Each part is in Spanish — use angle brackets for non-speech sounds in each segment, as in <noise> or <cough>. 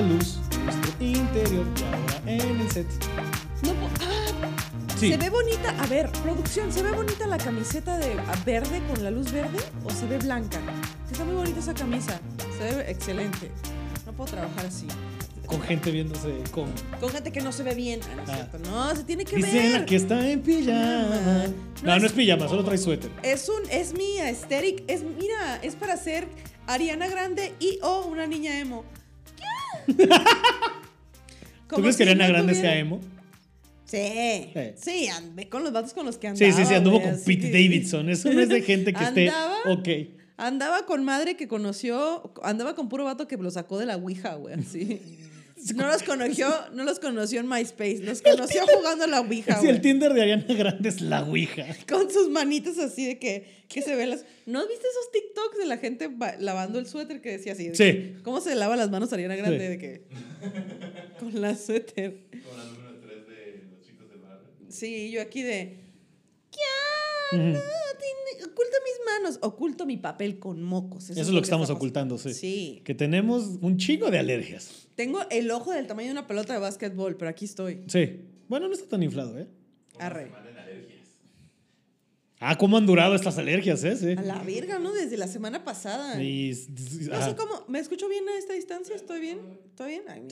Luz nuestro interior y ahora en el set. No, ah, Sí. Se ve bonita. A ver, producción, ¿se ve bonita la camiseta de a verde con la luz verde o se ve blanca? Está muy bonita esa camisa. Se ve excelente. No puedo trabajar así. Con gente viéndose con. Con gente que no se ve bien. Ah, no, Ah. cierto. no, se tiene que Dice ver. que está en pijama. No No, no es- es pijama, solo trae suéter. Es un, es mi aesthetic. Es, mira, es para ser Ariana Grande y o una niña emo. <laughs> ¿Tú crees que Ariana Grande sea emo? Sí, Sí. andé con los vatos con los que andaba. Sí, sí, sí, anduvo con Pete que- Davidson. Eso no es de gente que esté. ¿Andaba? Ok. Andaba con madre que conoció, andaba con puro vato que lo sacó de la Ouija, güey, así. <laughs> <laughs> No los conoció, no los conoció en MySpace, los conoció jugando a la Ouija, Sí, el. Tinder de Ariana Grande es la Ouija. Con sus manitas así de que, que se ven las... ¿No viste esos TikToks de la gente lavando el suéter que decía así? de Sí. que, ¿Cómo se lava las manos Ariana Grande? Sí. De que... Con la suéter. Como la número 3 de los chicos barrio. Sí, yo aquí de... ¿Qué Tiene- Oculto mis manos, oculto mi papel con mocos. Eso es lo que estamos ocultando, sí. Sí. Que tenemos un chingo de alergias. Tengo el ojo del tamaño de una pelota de básquetbol, pero aquí estoy. Sí. Bueno, no está tan inflado, ¿eh? Arre. Ah, cómo han durado estas alergias, ¿eh? Sí. A la verga, ¿no? Desde la semana pasada. Y- No sé cómo. ¿Me escucho bien a esta distancia? ¿Estoy bien? ¿Estoy bien? Ay,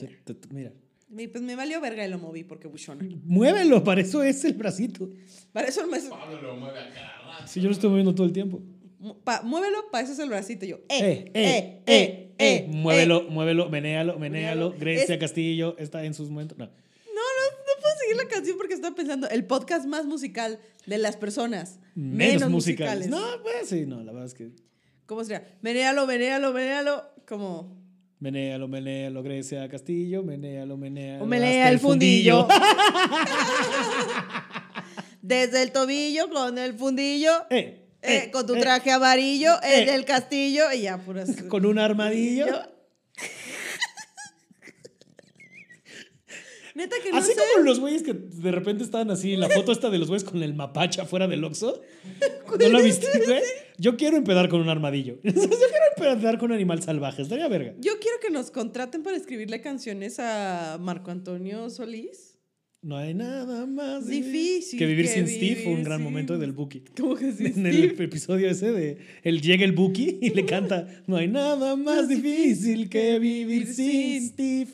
Mira. Mi- Pues me valió verga y lo moví porque buchona. Muévelo, para eso es el bracito. Para eso me. Pablo lo mueve a cada rato. Sí, yo lo estoy moviendo todo el tiempo. mu- pa- muévelo, para eso es el bracito. Yo, Eh, eh, eh, eh. Muévelo, muévelo, menéalo, menéalo. Menéalo. Grecia Es- Castillo está en sus momentos. No. No, no, no puedo seguir la canción porque estaba pensando el podcast más musical de las personas. Menos, musicales. No, pues sí, no, la verdad es que. ¿Cómo sería? Menéalo, menéalo, menéalo. Como. Menéalo, menéalo, Grecia Castillo, menéalo, menéalo. O menea el fundillo. <laughs> Desde el tobillo con el fundillo. Eh, eh, eh, con tu eh, traje amarillo, el eh. del castillo y ya, puras. <laughs> Con un armadillo. <laughs> Neta que no Así sé. como los güeyes que de repente estaban así, la foto esta de los güeyes con el mapache afuera del Oxxo. ¿No la viste, güey? Yo quiero empedar con un armadillo. <laughs> Yo quiero empedar con un animal salvaje. Estaría verga. Yo quiero que nos contraten para escribirle canciones a Marco Antonio Solís. No hay nada más Difícil que vivir que sin Steve. Fue un gran sin- momento del Buki. ¿Cómo que sí? <laughs> En el episodio ese de él llega el Buki y le canta No hay nada más <laughs> difícil que vivir sin Steve.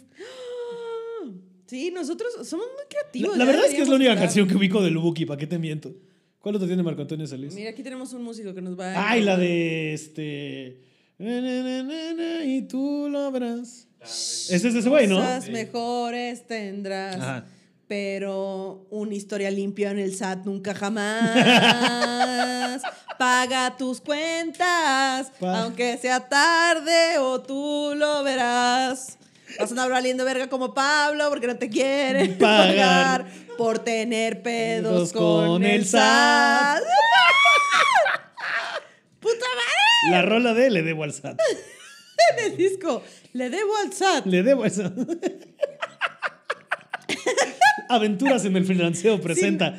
Sí, nosotros somos muy La, creativos. la ya verdad es que es la única canción que ubico del Buki, ¿para qué te miento? ¿Cuál otro tiene Marco Antonio Solís? Mira, aquí tenemos un músico que nos va a. Ay, la de este. na, na, na, Y tú lo verás. Ese es de ese güey, ¿no? Cosas mejores tendrás. Ajá. Pero una historia limpia en el SAT nunca jamás. <laughs> Paga tus cuentas, Pa- aunque sea tarde o tú lo verás. Vas a andar valiendo verga como Pablo porque no te quieren <laughs> Pagar. pagar por tener pedos con con, el SAT. <laughs> ¡Puta madre! La rola de Le debo al SAT. <laughs> En el disco. Le debo al SAT. Le debo al SAT. Aventuras en el freelanceo presenta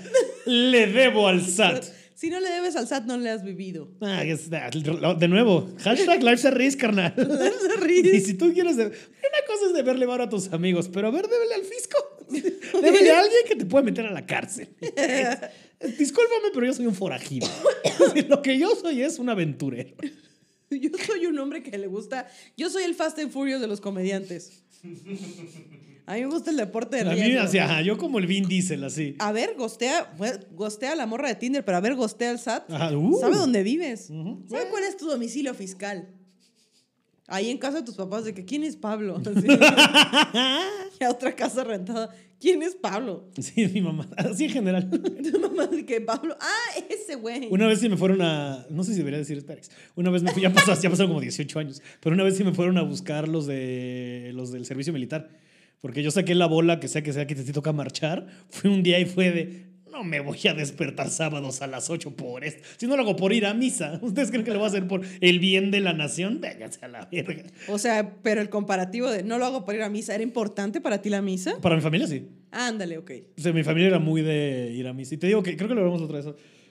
Le debo al SAT. Si no le debes al SAT, no le has vivido. Ah, es- de nuevo, hashtag Life's a Risk, carnal. Life's a Risk. Y si tú quieres, de- cosa es deberle varo a tus amigos, pero a ver, débele al fisco. <laughs> Débele a alguien que te puede meter a la cárcel. <laughs> Discúlpame, pero yo soy un forajido. <laughs> Lo que yo soy es un aventurero. Yo soy un hombre que le gusta. Yo soy el Fast and Furious de los comediantes. A mí me gusta el deporte de A mí, riesgo. así, ajá, yo como el Vin Diesel, así. A ver, gostea, gostea a la morra de Tinder, pero a ver, gostea al SAT. Ajá, uh. ¿Sabe dónde vives? Ujú. ¿Sabe cuál es tu domicilio fiscal? Ahí en casa de tus papás, de que ¿quién es Pablo? <laughs> Así. y a otra casa rentada. ¿Quién es Pablo? Sí, mi mamá, así en general. <laughs> Tu mamá de que Pablo. Ah, ese güey. Una vez sí me fueron a. No sé si debería decir Sperex. Una vez me fui, ya pasó, ya pasaron como 18 años. Pero una vez sí me fueron a buscar los, de, los del servicio militar. Porque yo saqué la bola, que sea que sea que te toca marchar. Fue un día y fue de. No me voy a despertar sábados a las 8 por esto. Si no lo hago por ir a misa. <laughs> ¿Ustedes creen que lo voy a hacer por el bien de la nación? Vénganse a la verga. O sea, pero el comparativo de no lo hago para ir a misa, ¿era importante para ti la misa? Para mi familia sí. Ándale, ok. O sea, mi familia era muy de ir a misa. Y te digo que creo que lo hablamos otra vez.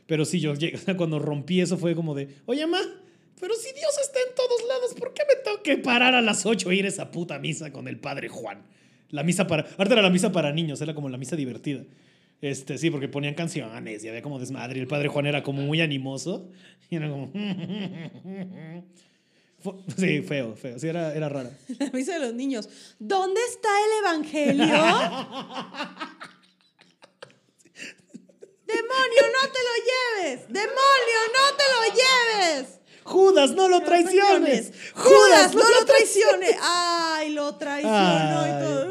Pero sí, yo llegué, <laughs> o sea, cuando rompí eso fue como de, oye, ma, pero si Dios está en todos lados, ¿por qué me tengo que que parar a las 8 e ir a esa puta misa con el padre Juan. La misa para. Ahorita era la misa para niños, era como la misa divertida. Este, sí, porque ponían canciones y había como desmadre. Y el padre Juan era como muy animoso. Y era como. <laughs> Sí, feo, feo. Sí, era, era rara. <laughs> La misa de los niños. ¿Dónde está el evangelio? <laughs> ¡Demonio, no te lo lleves! ¡Demonio, no te lo lleves! Judas, no lo traiciones. ¡Judas, no lo traicione! ¡Ay, lo traicionó y todo!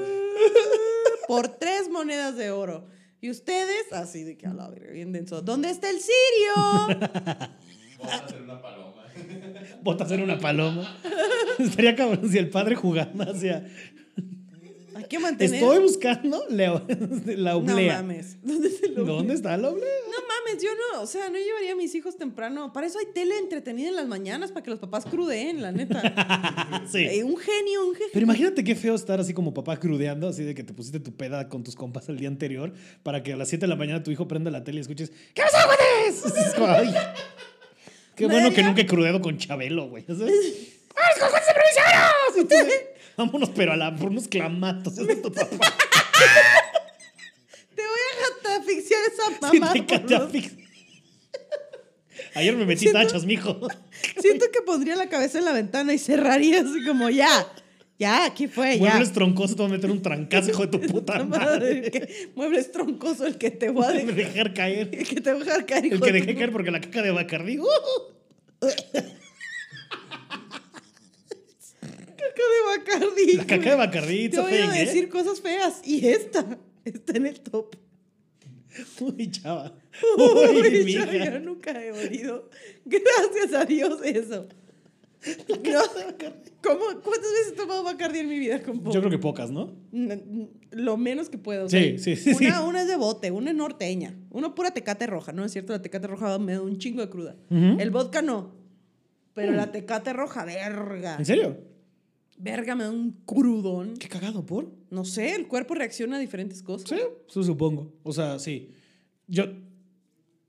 Por tres monedas de oro. Y ustedes, así de que a la verga, bien denso. ¿Dónde está el sirio? <laughs> A hacer una paloma. Botas en una paloma. <laughs> Estaría cabrón si el padre jugando hacia. Hay que mantener. Estoy buscando la, <laughs> la No oblea. mames. ¿Dónde se lo ¿Dónde está la oblea? No mames, yo no, o sea, no llevaría a mis hijos temprano. Para eso hay tele entretenida en las mañanas, para que los papás crudeen, la neta. <laughs> Sí. Eh, un genio, un genio. Pero imagínate qué feo estar así como papá crudeando, así de que te pusiste tu peda con tus compas el día anterior para que a las 7 de la mañana tu hijo prenda la tele y escuches ¿Qué? <laughs> Es como, ay, Qué bueno que nunca he crudeado con Chabelo, güey. ¡Vamos con Juan Provincianos! Vámonos, pero a la, por unos clamatos. Te voy a catafixiar esa Sí, mamá. te catafix. Ayer me metí Siento- tachas, mijo. Siento que pondría la cabeza en la ventana y cerraría así como ya. Ya, aquí fue, ya. Muebles troncosos, te voy a meter un trancazo, hijo de tu puta <laughs> madre. Madre, que- muebles troncoso el que te voy a <laughs> dejar, dejar caer. el que te voy a dejar caer. El hijo que de dejé tu- caer porque la caca de Bacardí. ¡uh! <laughs> Caca de Bacardi. La caca de Bacardí, Te voy a ¿eh? decir cosas feas. Y esta está en el top. Uy, chava. Uy, Uy, yo, nunca he oído. Gracias a Dios eso. No, ¿cómo, ¿Cuántas veces he tomado Bacardi en mi vida? compo? Yo creo que pocas, ¿no? N- n- Lo menos que puedo. Sí, sí, sí, Una, sí. una es de bote, una es norteña. Una pura tecate roja. No es cierto, la tecate roja me da un chingo de cruda. El vodka no. Pero la tecate roja, verga. ¿En serio? Verga, me da un crudón. Qué cagado, ¿por? No sé, el cuerpo reacciona a diferentes cosas. Sí, eso supongo. O sea, sí. Yo.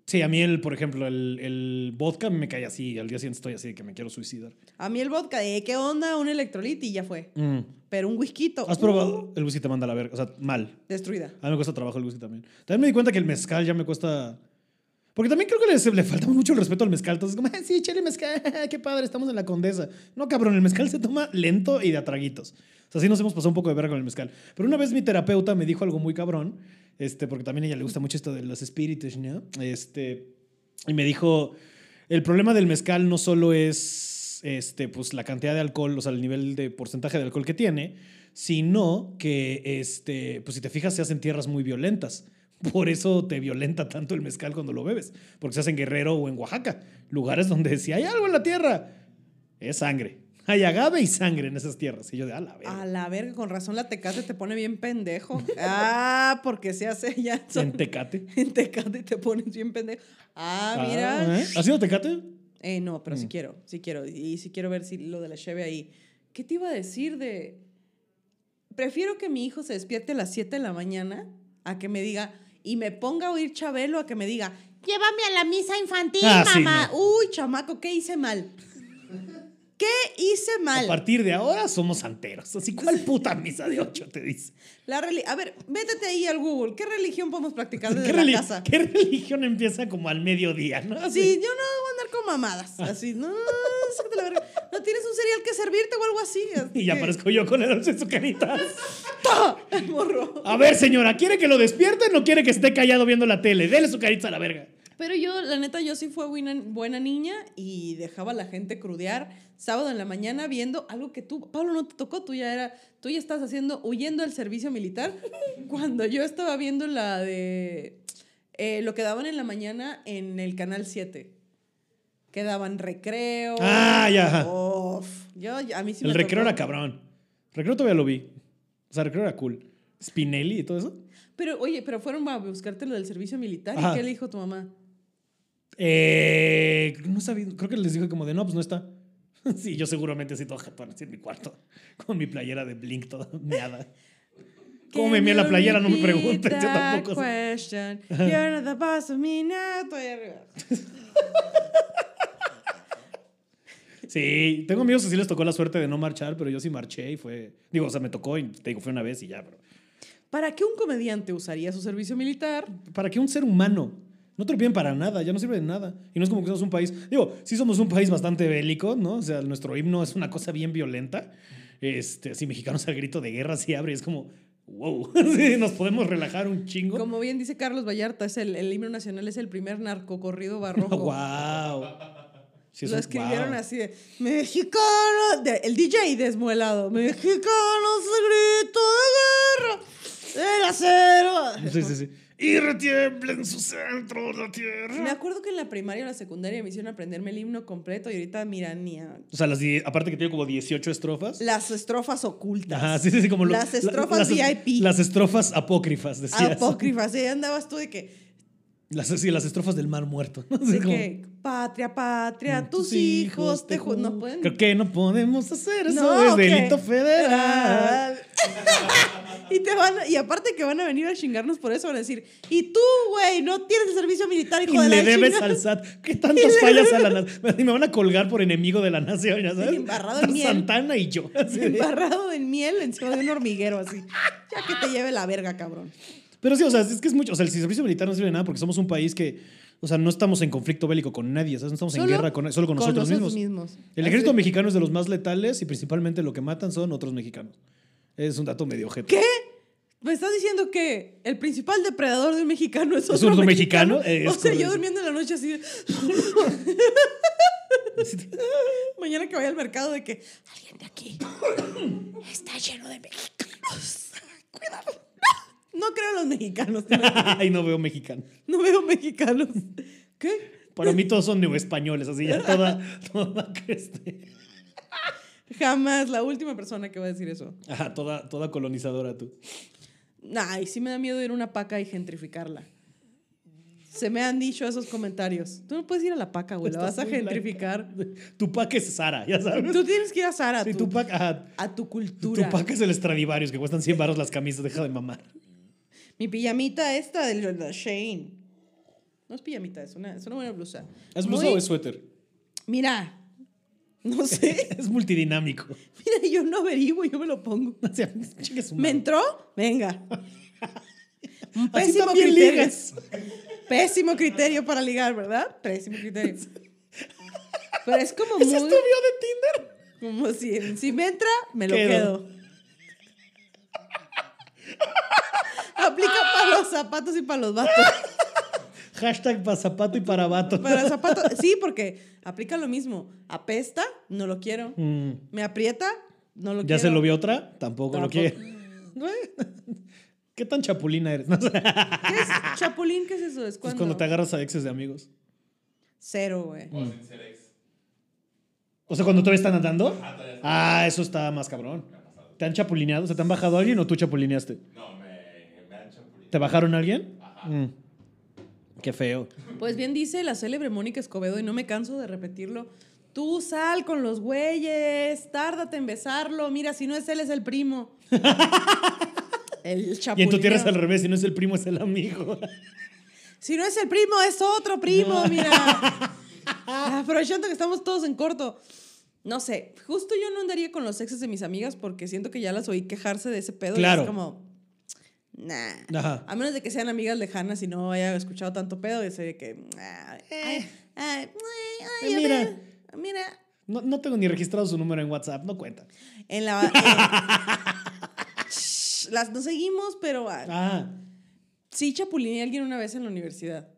Sí, a mí, el, por ejemplo, el, el vodka me cae así. Al día siguiente estoy así de que me quiero suicidar. A mí el vodka de qué onda, un electrolit y ya fue. Mm. Pero un whisky. ¿Has probado? El whisky te manda a la verga. O sea, mal. Destruida. A mí me cuesta trabajo el whisky también. También me di cuenta que el mezcal ya me cuesta. Porque también creo que le, le falta mucho el respeto al mezcal. Entonces, como, "Ah, sí, chile mezcal, <laughs> qué padre, estamos en la condesa. No, cabrón, el mezcal se toma lento y de a traguitos. O sea, sí nos hemos pasado un poco de verga con el mezcal. Pero una vez mi terapeuta me dijo algo muy cabrón, este, porque también a ella le gusta mucho esto de los espíritus, ¿no? Este, y me dijo, el problema del mezcal no solo es este, pues, la cantidad de alcohol, o sea, el nivel de porcentaje de alcohol que tiene, sino que, este, pues si te fijas, se hacen tierras muy violentas. Por eso te violenta tanto el mezcal cuando lo bebes, porque se hace en Guerrero o en Oaxaca, lugares donde si hay algo en la tierra, es sangre. Hay agave y sangre en esas tierras. Y yo de, a la verga. A la verga, con razón la tecate te pone bien pendejo. Ah, porque se hace ya. En Tecate. <laughs> En tecate te pones bien pendejo. Ah, mira. Ah, ¿eh? ¿Has ido Tecate? Eh, no, pero sí Mm. quiero, sí quiero. Y sí quiero ver si lo de la cheve ahí. ¿Qué te iba a decir de...? Prefiero que mi hijo se despierte a las 7 de la mañana a que me diga... Y me ponga a oír Chabelo a que me diga... Llévame a la misa infantil, Ah, sí, mamá. Uy, chamaco, ¿qué hice mal? ¿Qué hice A mal? partir de ahora somos santeros. Así, ¿cuál puta misa de ocho te dice? La reli- a ver, métete ahí al Google. ¿Qué religión podemos practicar desde ¿Qué, la casa? qué religión empieza como al mediodía, no? Así. Sí, yo no voy a andar con mamadas. Así, no, sácate la verga. No tienes un cereal que servirte o algo así. Y ya aparezco yo con el dulce en su carita. <laughs> El morro. A ver, señora, ¿quiere que lo despierten o quiere que esté callado viendo la tele? Dele su carita a la verga. Pero yo, la neta, yo sí fui buena, buena niña y dejaba a la gente crudear sábado en la mañana viendo algo que tú, Pablo, no te tocó, tú ya era, tú ya estás haciendo, huyendo del servicio militar. <laughs> Cuando yo estaba viendo la de eh, lo que daban en la mañana en el canal 7. Que daban recreo. Ah, ya. Uf, yo, a mí sí el me recreo tocó. era cabrón. Recreo todavía lo vi. O sea, recreo era cool. Spinelli y todo eso. Pero, oye, pero fueron a buscarte lo del servicio militar. Ajá. ¿Y qué le dijo tu mamá? Eh, no sabía, creo que les dije como de no, pues no está. <laughs> Sí, yo seguramente así todo jatón así en mi cuarto, con mi playera de Blink toda meada. ¿Cómo me mía la playera? No me preguntes, yo tampoco question? You're the boss of me now. Estoy arriba. <laughs> Sí, tengo amigos que sí les tocó la suerte de no marchar, pero yo sí marché y fue. Digo, o sea, me tocó y te digo, fue una vez y ya, pero. ¿Para qué un comediante usaría su servicio militar? ¿Para qué un ser humano? No te lo piden para nada, ya no sirve de nada. Y no es como que somos un país. Digo, sí somos un país bastante bélico, ¿no? O sea, nuestro himno es una cosa bien violenta. Este, así mexicanos al grito de guerra se abre y es como, wow, <laughs> sí, nos podemos relajar un chingo. Como bien dice Carlos Vallarta, es el, el himno nacional es el primer narcocorrido barroco. <laughs> wow. Sí, Lo escribieron wow. así de Mexicano, de- el DJ desmuelado, Mexicanos grito de guerra, el acero. Sí, sí, sí. Y retiembla en su centro la tierra. Me acuerdo que en la primaria o la secundaria me hicieron aprenderme el himno completo y ahorita mira ni a- O sea, las aparte que tiene como 18 estrofas. las estrofas ocultas. Ajá, sí, sí, sí, como lo- Las la- estrofas las- VIP. Las estrofas apócrifas, decías. Apócrifas, y ahí andabas tú de que, Las, sí, las estrofas del mar muerto. ¿no? <laughs> Así como, que patria, patria, tus hijos te ju- no pueden. Creo que no podemos hacer eso. No, es delito federal. <laughs> y te van y aparte que van a venir a chingarnos por eso, van a decir, y tú, güey, no tienes el servicio militar, hijo Y de le la debes chingada". al SAT. <laughs> ¿Qué tantas fallas a la nación? Y me van a colgar por enemigo de la nación, ya sabes. Embarrado en miel. Santana y yo. así de- Embarrado en miel encima de un hormiguero así. Ya que te lleve la verga, cabrón. Pero sí, o sea, es que es mucho. O sea, el servicio militar no sirve de nada porque somos un país que. O sea, no estamos en conflicto bélico con nadie, ¿sabes? No estamos en guerra con, solo con nosotros mismos. El Así- ejército mexicano es de los más letales y principalmente lo que matan son otros mexicanos. Es un dato medio objeto. ¿Qué? ¿Me estás diciendo que el principal depredador de un mexicano es otro, ¿Es otro mexicano? O sea, yo durmiendo en la noche así de... <laughs> Mañana que vaya al mercado de que alguien de aquí <coughs> está lleno de mexicanos. <laughs> Cuidado. No creo en los mexicanos. <laughs> Ay, no veo mexicano. No veo mexicanos. ¿Qué? Para mí todos son neoespañoles, así ya toda, <laughs> toda, Jamás la última persona que va a decir eso. ajá, toda, toda colonizadora tú. Ay, sí me da miedo ir a una paca y gentrificarla. Se me han dicho esos comentarios. Tú no puedes ir a la paca, güey. La vas a muy blanca. gentrificar. <laughs> Tupac es Sara, ya sabes. Tú tienes que ir a Sara. Sí, Tupac, ajá. a tu cultura. Tupac es el Stradivarius, que cuestan 100 baros las camisas, deja de mamar. Mi pijamita esta de Shane. No es pijamita, es una, es una buena blusa. ¿Es blusa Muy- o es suéter? Mira, no <laughs> sé. Es multidinámico. Mira, yo no averiguo, yo me lo pongo. <laughs> O sea, ¿Me entró? Venga. <laughs> Un pésimo criterio. ligas. Pésimo criterio para ligar, ¿verdad? Pésimo criterio. Pero es como ¿Ese muy... es tu bio de Tinder? Como si, si me entra, me lo Quedo. quedo. Aplica para los zapatos y para los vatos. <laughs> Hashtag para zapato y para vato. Para <laughs> zapatos, sí, porque aplica lo mismo. Apesta, no lo quiero. Mm, Me aprieta, no lo ¿Ya quiero. se lo vio otra? Tampoco, lo Tampoco. quiere. <laughs> ¿Qué tan chapulina eres? No sé. ¿Qué es? ¿Chapulín qué es eso? Es Es cuando... cuando te agarras a exes de amigos. Cero, güey. O sin ser ex. O sea, cuando todavía están andando. Ah, eso está más cabrón. ¿Te han chapulineado? ¿Se te han bajado a alguien o tú chapulineaste? No, me. ¿Te bajaron a alguien? Mm. Qué feo. Pues bien dice la célebre Mónica Escobedo, y no me canso de repetirlo. Tú sal con los güeyes, tárdate en besarlo. Mira, si no es él, es el primo. el <laughs> Y en tu tierra es al revés, si no es el primo, es el amigo. Si no es el primo, es otro primo, mira. <laughs> Aprovechando que estamos todos en corto. No sé, justo yo no andaría con los exes de mis amigas porque siento que ya las oí quejarse de ese pedo. y Claro. es como, nah. Ajá. A menos de que sean amigas lejanas y no haya escuchado tanto pedo, y sé de que, ah, ay, ay, ay, ay, Eh, a mira. ver, mira. No, no tengo ni registrado su número en WhatsApp, no cuenta. En la. <laughs> en- Shh, las no seguimos, pero ah, Ah, Sí, chapulineé a alguien una vez en la universidad.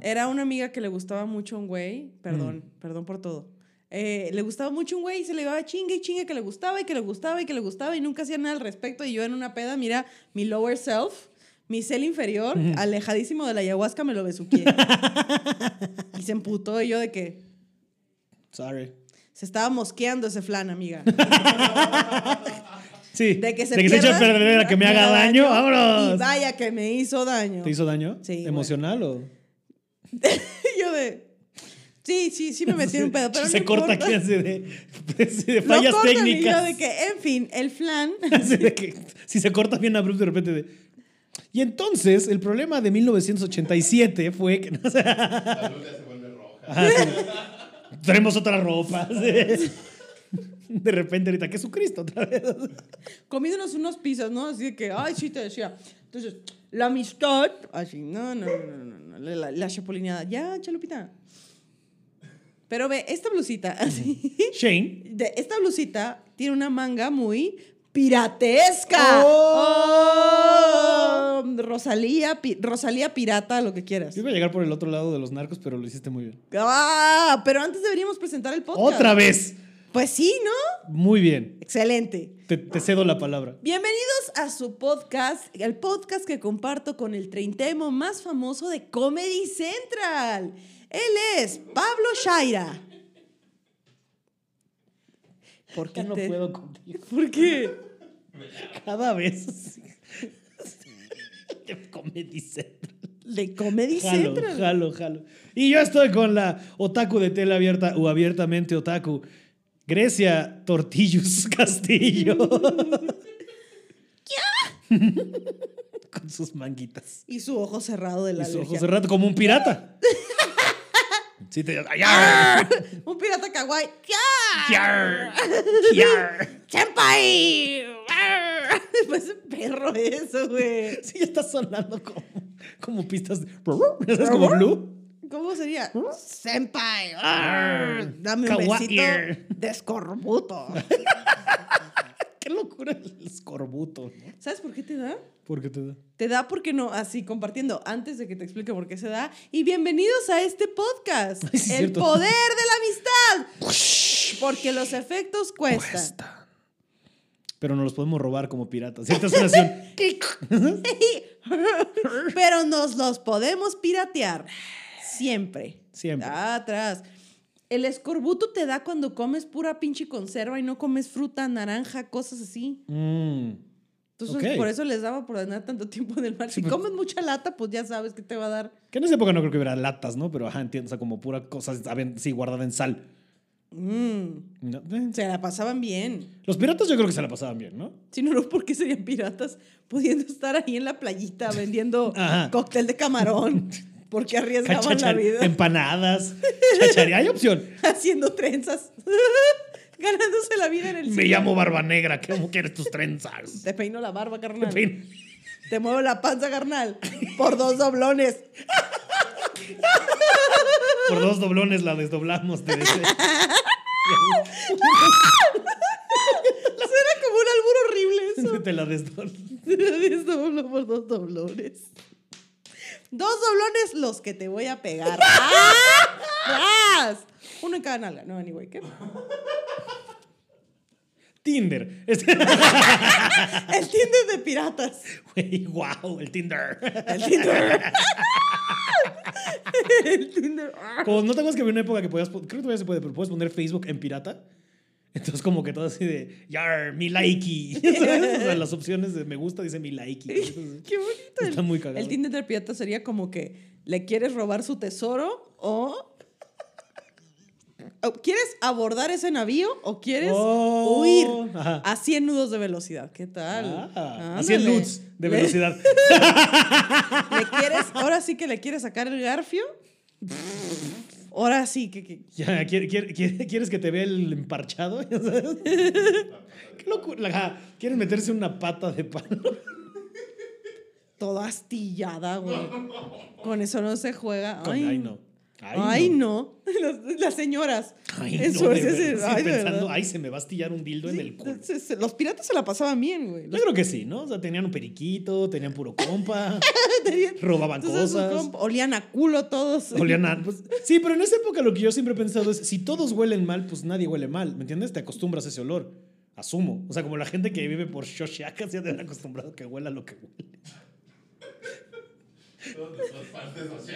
Era una amiga que le gustaba mucho un güey, perdón, perdón por todo. Eh, le gustaba mucho un güey y se le iba chingue y chingue que le gustaba y que le gustaba y que le gustaba y nunca hacía nada al respecto. Y yo en una peda, mira, mi lower self, mi cel inferior, alejadísimo de la ayahuasca, me lo besuqué. <laughs> y se emputó y yo de que sorry. se estaba mosqueando ese flan, amiga. Sí. De que se, eche a pierda, perder a que me haga daño. Y ¡Vámonos! vaya que me hizo daño. ¿Te hizo daño? Sí. ¿Emocional o...? Y <laughs> yo de. Sí, sí, sí me metí en un pedo, <laughs> pero se no corta importa. aquí así de, así <laughs> de Lo fallas cortan y yo técnicas. de que, en fin, el flan. <laughs> Así de que si se corta bien abrupto de repente de... Y entonces, el problema de 1987 fue que... no La luz ya se vuelve roja. ajá, sí. Traemos otra ropa. sí. De repente ahorita, Jesucristo otra vez. Comiéndonos unos pizzas, ¿no? Así de que, ay, sí, te decía. Entonces, la amistad, así, no, no, no, no, no, no, la, la chapulineada. Ya, chalupita. Pero ve, esta blusita, <laughs> así, Shane. de, esta blusita tiene una manga muy piratesca. ¡Oh! Oh, Rosalía, pi- Rosalía pirata, lo que quieras. Yo iba a llegar por el otro lado de los narcos, pero lo hiciste muy bien. Ah, pero antes deberíamos presentar el podcast. ¡Otra vez! Pues sí, ¿no? Muy bien. Excelente. Te, te cedo la palabra. Bienvenidos a su podcast, el podcast que comparto con el treintemo más famoso de Comedy Central. Él es Pablo Shaira. ¿Por qué no te- puedo contigo. ¿Por qué? Cada vez. Te Comedy Central. De Comedy Jalo, Central. jalo, jalo. Y yo estoy con la otaku de tela abierta o abiertamente otaku. Grecia Tortillus <laughs> Castillo. con sus manguitas. Y su ojo cerrado de Y la sus ojos alergia. cerrados como un pirata. <laughs> Sí, te. ¡Yar! Un pirata kawaii. ¡Yar! ¡Yar! ¡Senpai! Pues perro eso, güey. Sí, está sonando como, como pistas. de- ¿Sabes? Como Blue. ¿Cómo sería? Senpai. Arr, Dame un besito de escorbuto. <laughs> Qué locura el escorbuto, ¿no? ¿Sabes por qué te da? ¿Por qué te da? Te da porque no, así compartiendo, antes de que te explique por qué se da. Y bienvenidos a este podcast. Ay, sí, el cierto. poder de la amistad. Porque los efectos cuestan. Cuesta. Pero no los podemos robar como piratas. <laughs> Pero nos los podemos piratear. Siempre. Siempre. Atrás. El escorbuto te da cuando comes pura pinche conserva y no comes fruta, naranja, cosas así. Mm. Entonces, por eso les daba por andar tanto tiempo en el mar. Sí, si comes mucha lata, pues ya sabes que te va a dar. Que en esa época no creo que hubiera latas, ¿no? Pero ajá, entiendo. O sea, como pura cosa, sí, guardada en sal. Mm, No, eh. se la pasaban bien. Los piratas yo creo que se la pasaban bien, ¿no? Si no, no, ¿por qué serían piratas pudiendo estar ahí en la playita <laughs> vendiendo cóctel de camarón? <laughs> Porque arriesgaban la vida empanadas. Hay opción. <laughs> haciendo trenzas. <laughs> Ganándose la vida en el Me cine. llamo Barba Negra. ¿Cómo quieres tus trenzas? Te peino la barba, carnal. En fin. Te muevo la panza, carnal. Por dos doblones. Por dos doblones la desdoblamos. Te deseo. Era como un albur horrible eso. Te la desdoblo. Desdoblo por dos doblones. Dos doblones los que te voy a pegar. ¡Ah! ¡Tras! Uno en cada nalga. No, anyway, ¿qué? Tinder. El Tinder de piratas. Güey, wow, el Tinder. El Tinder. El Tinder. Como no te acuerdas que había una época que podías, po- creo que todavía se puede, pero puedes poner Facebook en pirata. Entonces como que todo así de, yar, mi likey. ¿Sabes? <laughs> O sea, las opciones de me gusta dice mi likey. Entonces, Qué bonito. Está muy cagado. El Tinder de pirata sería como que le quieres robar su tesoro o... ¿Quieres abordar ese navío o quieres Oh, huir ajá. a 100 nudos de velocidad? ¿Qué tal? Ah, en Ándale. nudes de velocidad. <laughs> ¿Le quieres, ahora sí que le quieres sacar el garfio? Ahora sí que, que- Ya, ¿quiere- quiere- quiere- ¿Quieres que te vea el emparchado? <laughs> Ya sabes. Qué locura. ¿Quieres meterse una pata de palo? toda astillada, güey. Con eso no se juega. Con- Ay, ay, no. Ay, Ay, no. no. <laughs> Las, las señoras. Ay, no, sí, ay, pensando, ay, se me va a astillar un dildo en el culo. se- se- los piratas se la pasaban bien, güey. Yo creo que sí, ¿no? O sea, tenían un periquito, tenían puro compa, <laughs> Tenían- robaban cosas. su comp- olían a culo todos. <laughs> Olían a- pues, sí, pero en esa época lo que yo siempre he pensado es, si todos huelen mal, pues nadie huele mal, ¿me entiendes? Te acostumbras a ese olor, asumo. O sea, como la gente que vive por Shoshakas ya te han acostumbrado a que huela lo que huele. Todas nuestras partes no se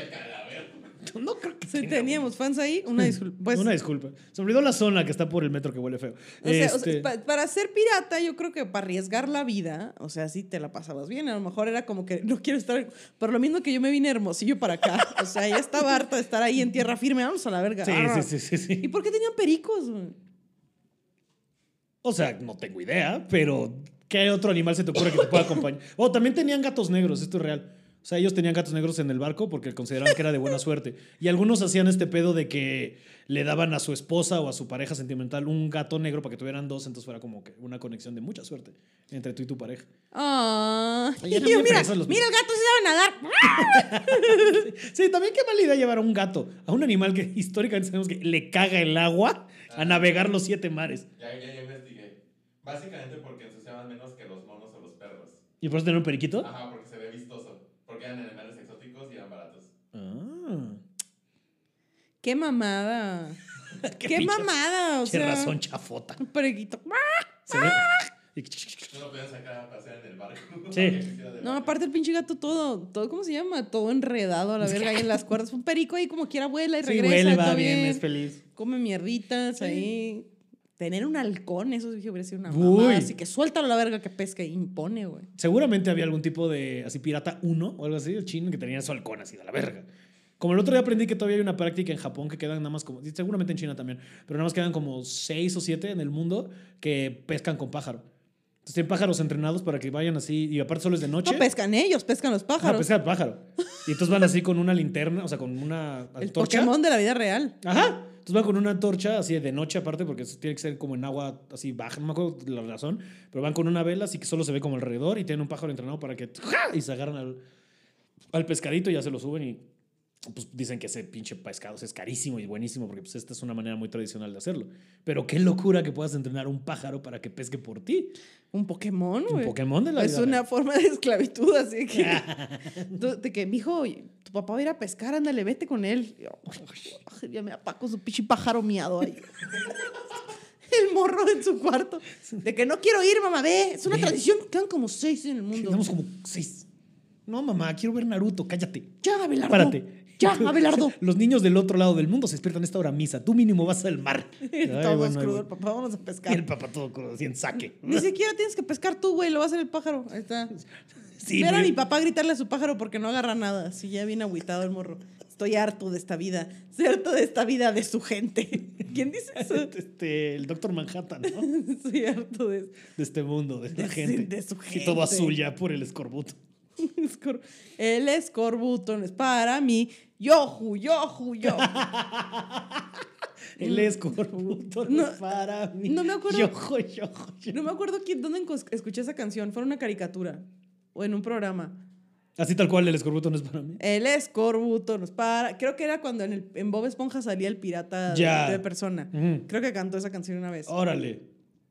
No creo que teníamos fans ahí. Una disculpa. Pues, Una disculpa. Se olvidó la zona que está por el metro que huele feo. o sea, o sea, Este, pa- para ser pirata, yo creo que para arriesgar la vida, o sea, sí te la pasabas bien. A lo mejor era como que no quiero estar. Por lo mismo que yo me vine hermosillo para acá. <laughs> O sea, ya estaba harta de estar ahí en tierra firme. Vamos a la verga. sí, Arr. sí, sí, sí, ¿Y por qué tenían pericos? O sea, no tengo idea, pero ¿qué otro animal se te ocurre que te pueda acompañar? Oh, también tenían gatos negros, esto es real. O sea, ellos tenían gatos negros en el barco porque consideraban que era de buena suerte. Y algunos hacían este pedo de que le daban a su esposa o a su pareja sentimental un gato negro para que tuvieran dos, entonces fuera como que una conexión de mucha suerte entre tú y tu pareja. Ah, Ay, y yo, mira, los- mira, el gato sí sabe nadar. <laughs> Sí, también qué mala idea llevar a un gato, a un animal que históricamente sabemos que le caga el agua a navegar los siete mares. Ya, ya, ya investigué. Básicamente porque ensuciaban menos que los monos o los perros. ¿Y por eso tener un periquito? Ajá, porque se ve vistoso. Porque eran animales exóticos y eran baratos. Ah. Qué mamada. <laughs> Qué, pinche- mamada, o Qué sea. razón chafota. Un periquito. <laughs> Y- No lo podían sacar a pasear en el barco. <laughs> Sí. No, aparte el pinche gato todo, todo, ¿cómo se llama? Todo enredado a la verga ahí en las cuerdas. Un perico ahí como quiera vuela y Sí, regresa. huele, va todo bien, es feliz. Come mierditas ahí. Tener un halcón, eso sí hubiera sido una Uy. mamada. Así que suéltalo a la verga que pesca impone, güey. Seguramente había algún tipo de así pirata 1 o algo así, el chino que tenía su halcón así de la verga. Como el otro día aprendí que todavía hay una práctica en Japón que quedan nada más como, seguramente en China también, pero nada más quedan como 6 o 7 en el mundo que pescan con pájaro. Entonces tienen pájaros entrenados para que vayan así, y aparte solo es de noche. No pescan ellos, pescan los Ah, pájaros. pescan pájaro. Y entonces van así con una linterna, o sea, con una el torcha. Pokémon de la vida real. Ajá. Entonces van con una antorcha así de noche aparte porque tiene que ser como en agua así baja, no me acuerdo la razón, pero van con una vela así que solo se ve como alrededor y tienen un pájaro entrenado para que ¡ja! y se agarran al, al pescadito y ya se lo suben y pues dicen que ese pinche pescado es carísimo y buenísimo porque pues esta es una manera muy tradicional de hacerlo. Pero qué locura que puedas entrenar un pájaro para que pesque por ti. Un Pokémon, Un güey. Pokémon de la Es vida una real. forma de esclavitud, así que. <laughs> De que, mijo, tu papá va a ir a pescar, ándale, vete con él. Yo, "Ay, ya me apaco su pinche pájaro miado ahí. <laughs> El morro en su cuarto. De que no quiero ir, mamá, ve. Es una Ve. tradición. Quedan como seis en el mundo. Tenemos como seis. No, mamá, quiero ver Naruto, cállate. Ya, Abelardo. Párate. Ya, <laughs> Abelardo. Los niños del otro lado del mundo se despiertan a esta hora misa. Tú mínimo vas al mar. <laughs> Ay, Todos bueno, crudos, bueno. papá, vamos a Y pescar. el papá todo crudo, así en saque. Ni siquiera tienes que pescar tú, güey, lo va a hacer el pájaro. Ahí está. <laughs> Sí, Ver a mi papá gritarle a su pájaro porque no agarra nada. Así ya viene agüitado el morro. Estoy harto de esta vida. Estoy harto de esta vida de su gente. ¿Quién dice eso? Este, el doctor Manhattan, ¿no? Estoy harto de De este mundo, de la De- gente. de su Y todo gente. azul ya por el escorbuto. <laughs> El escorbuto es para mí. Yoju, yoju, yoju. <laughs> El escorbuto no, es para mí. no me acuerdo. Yojo, yojo, yojo. No me acuerdo quién, dónde escuché esa canción. Fue en una caricatura o en un programa. Así tal cual, el escorbuto no es para mí. El escorbuto nos para. Creo que era cuando en, el, en Bob Esponja salía el pirata de- Ya. de, persona. Creo que cantó esa canción una vez. Órale.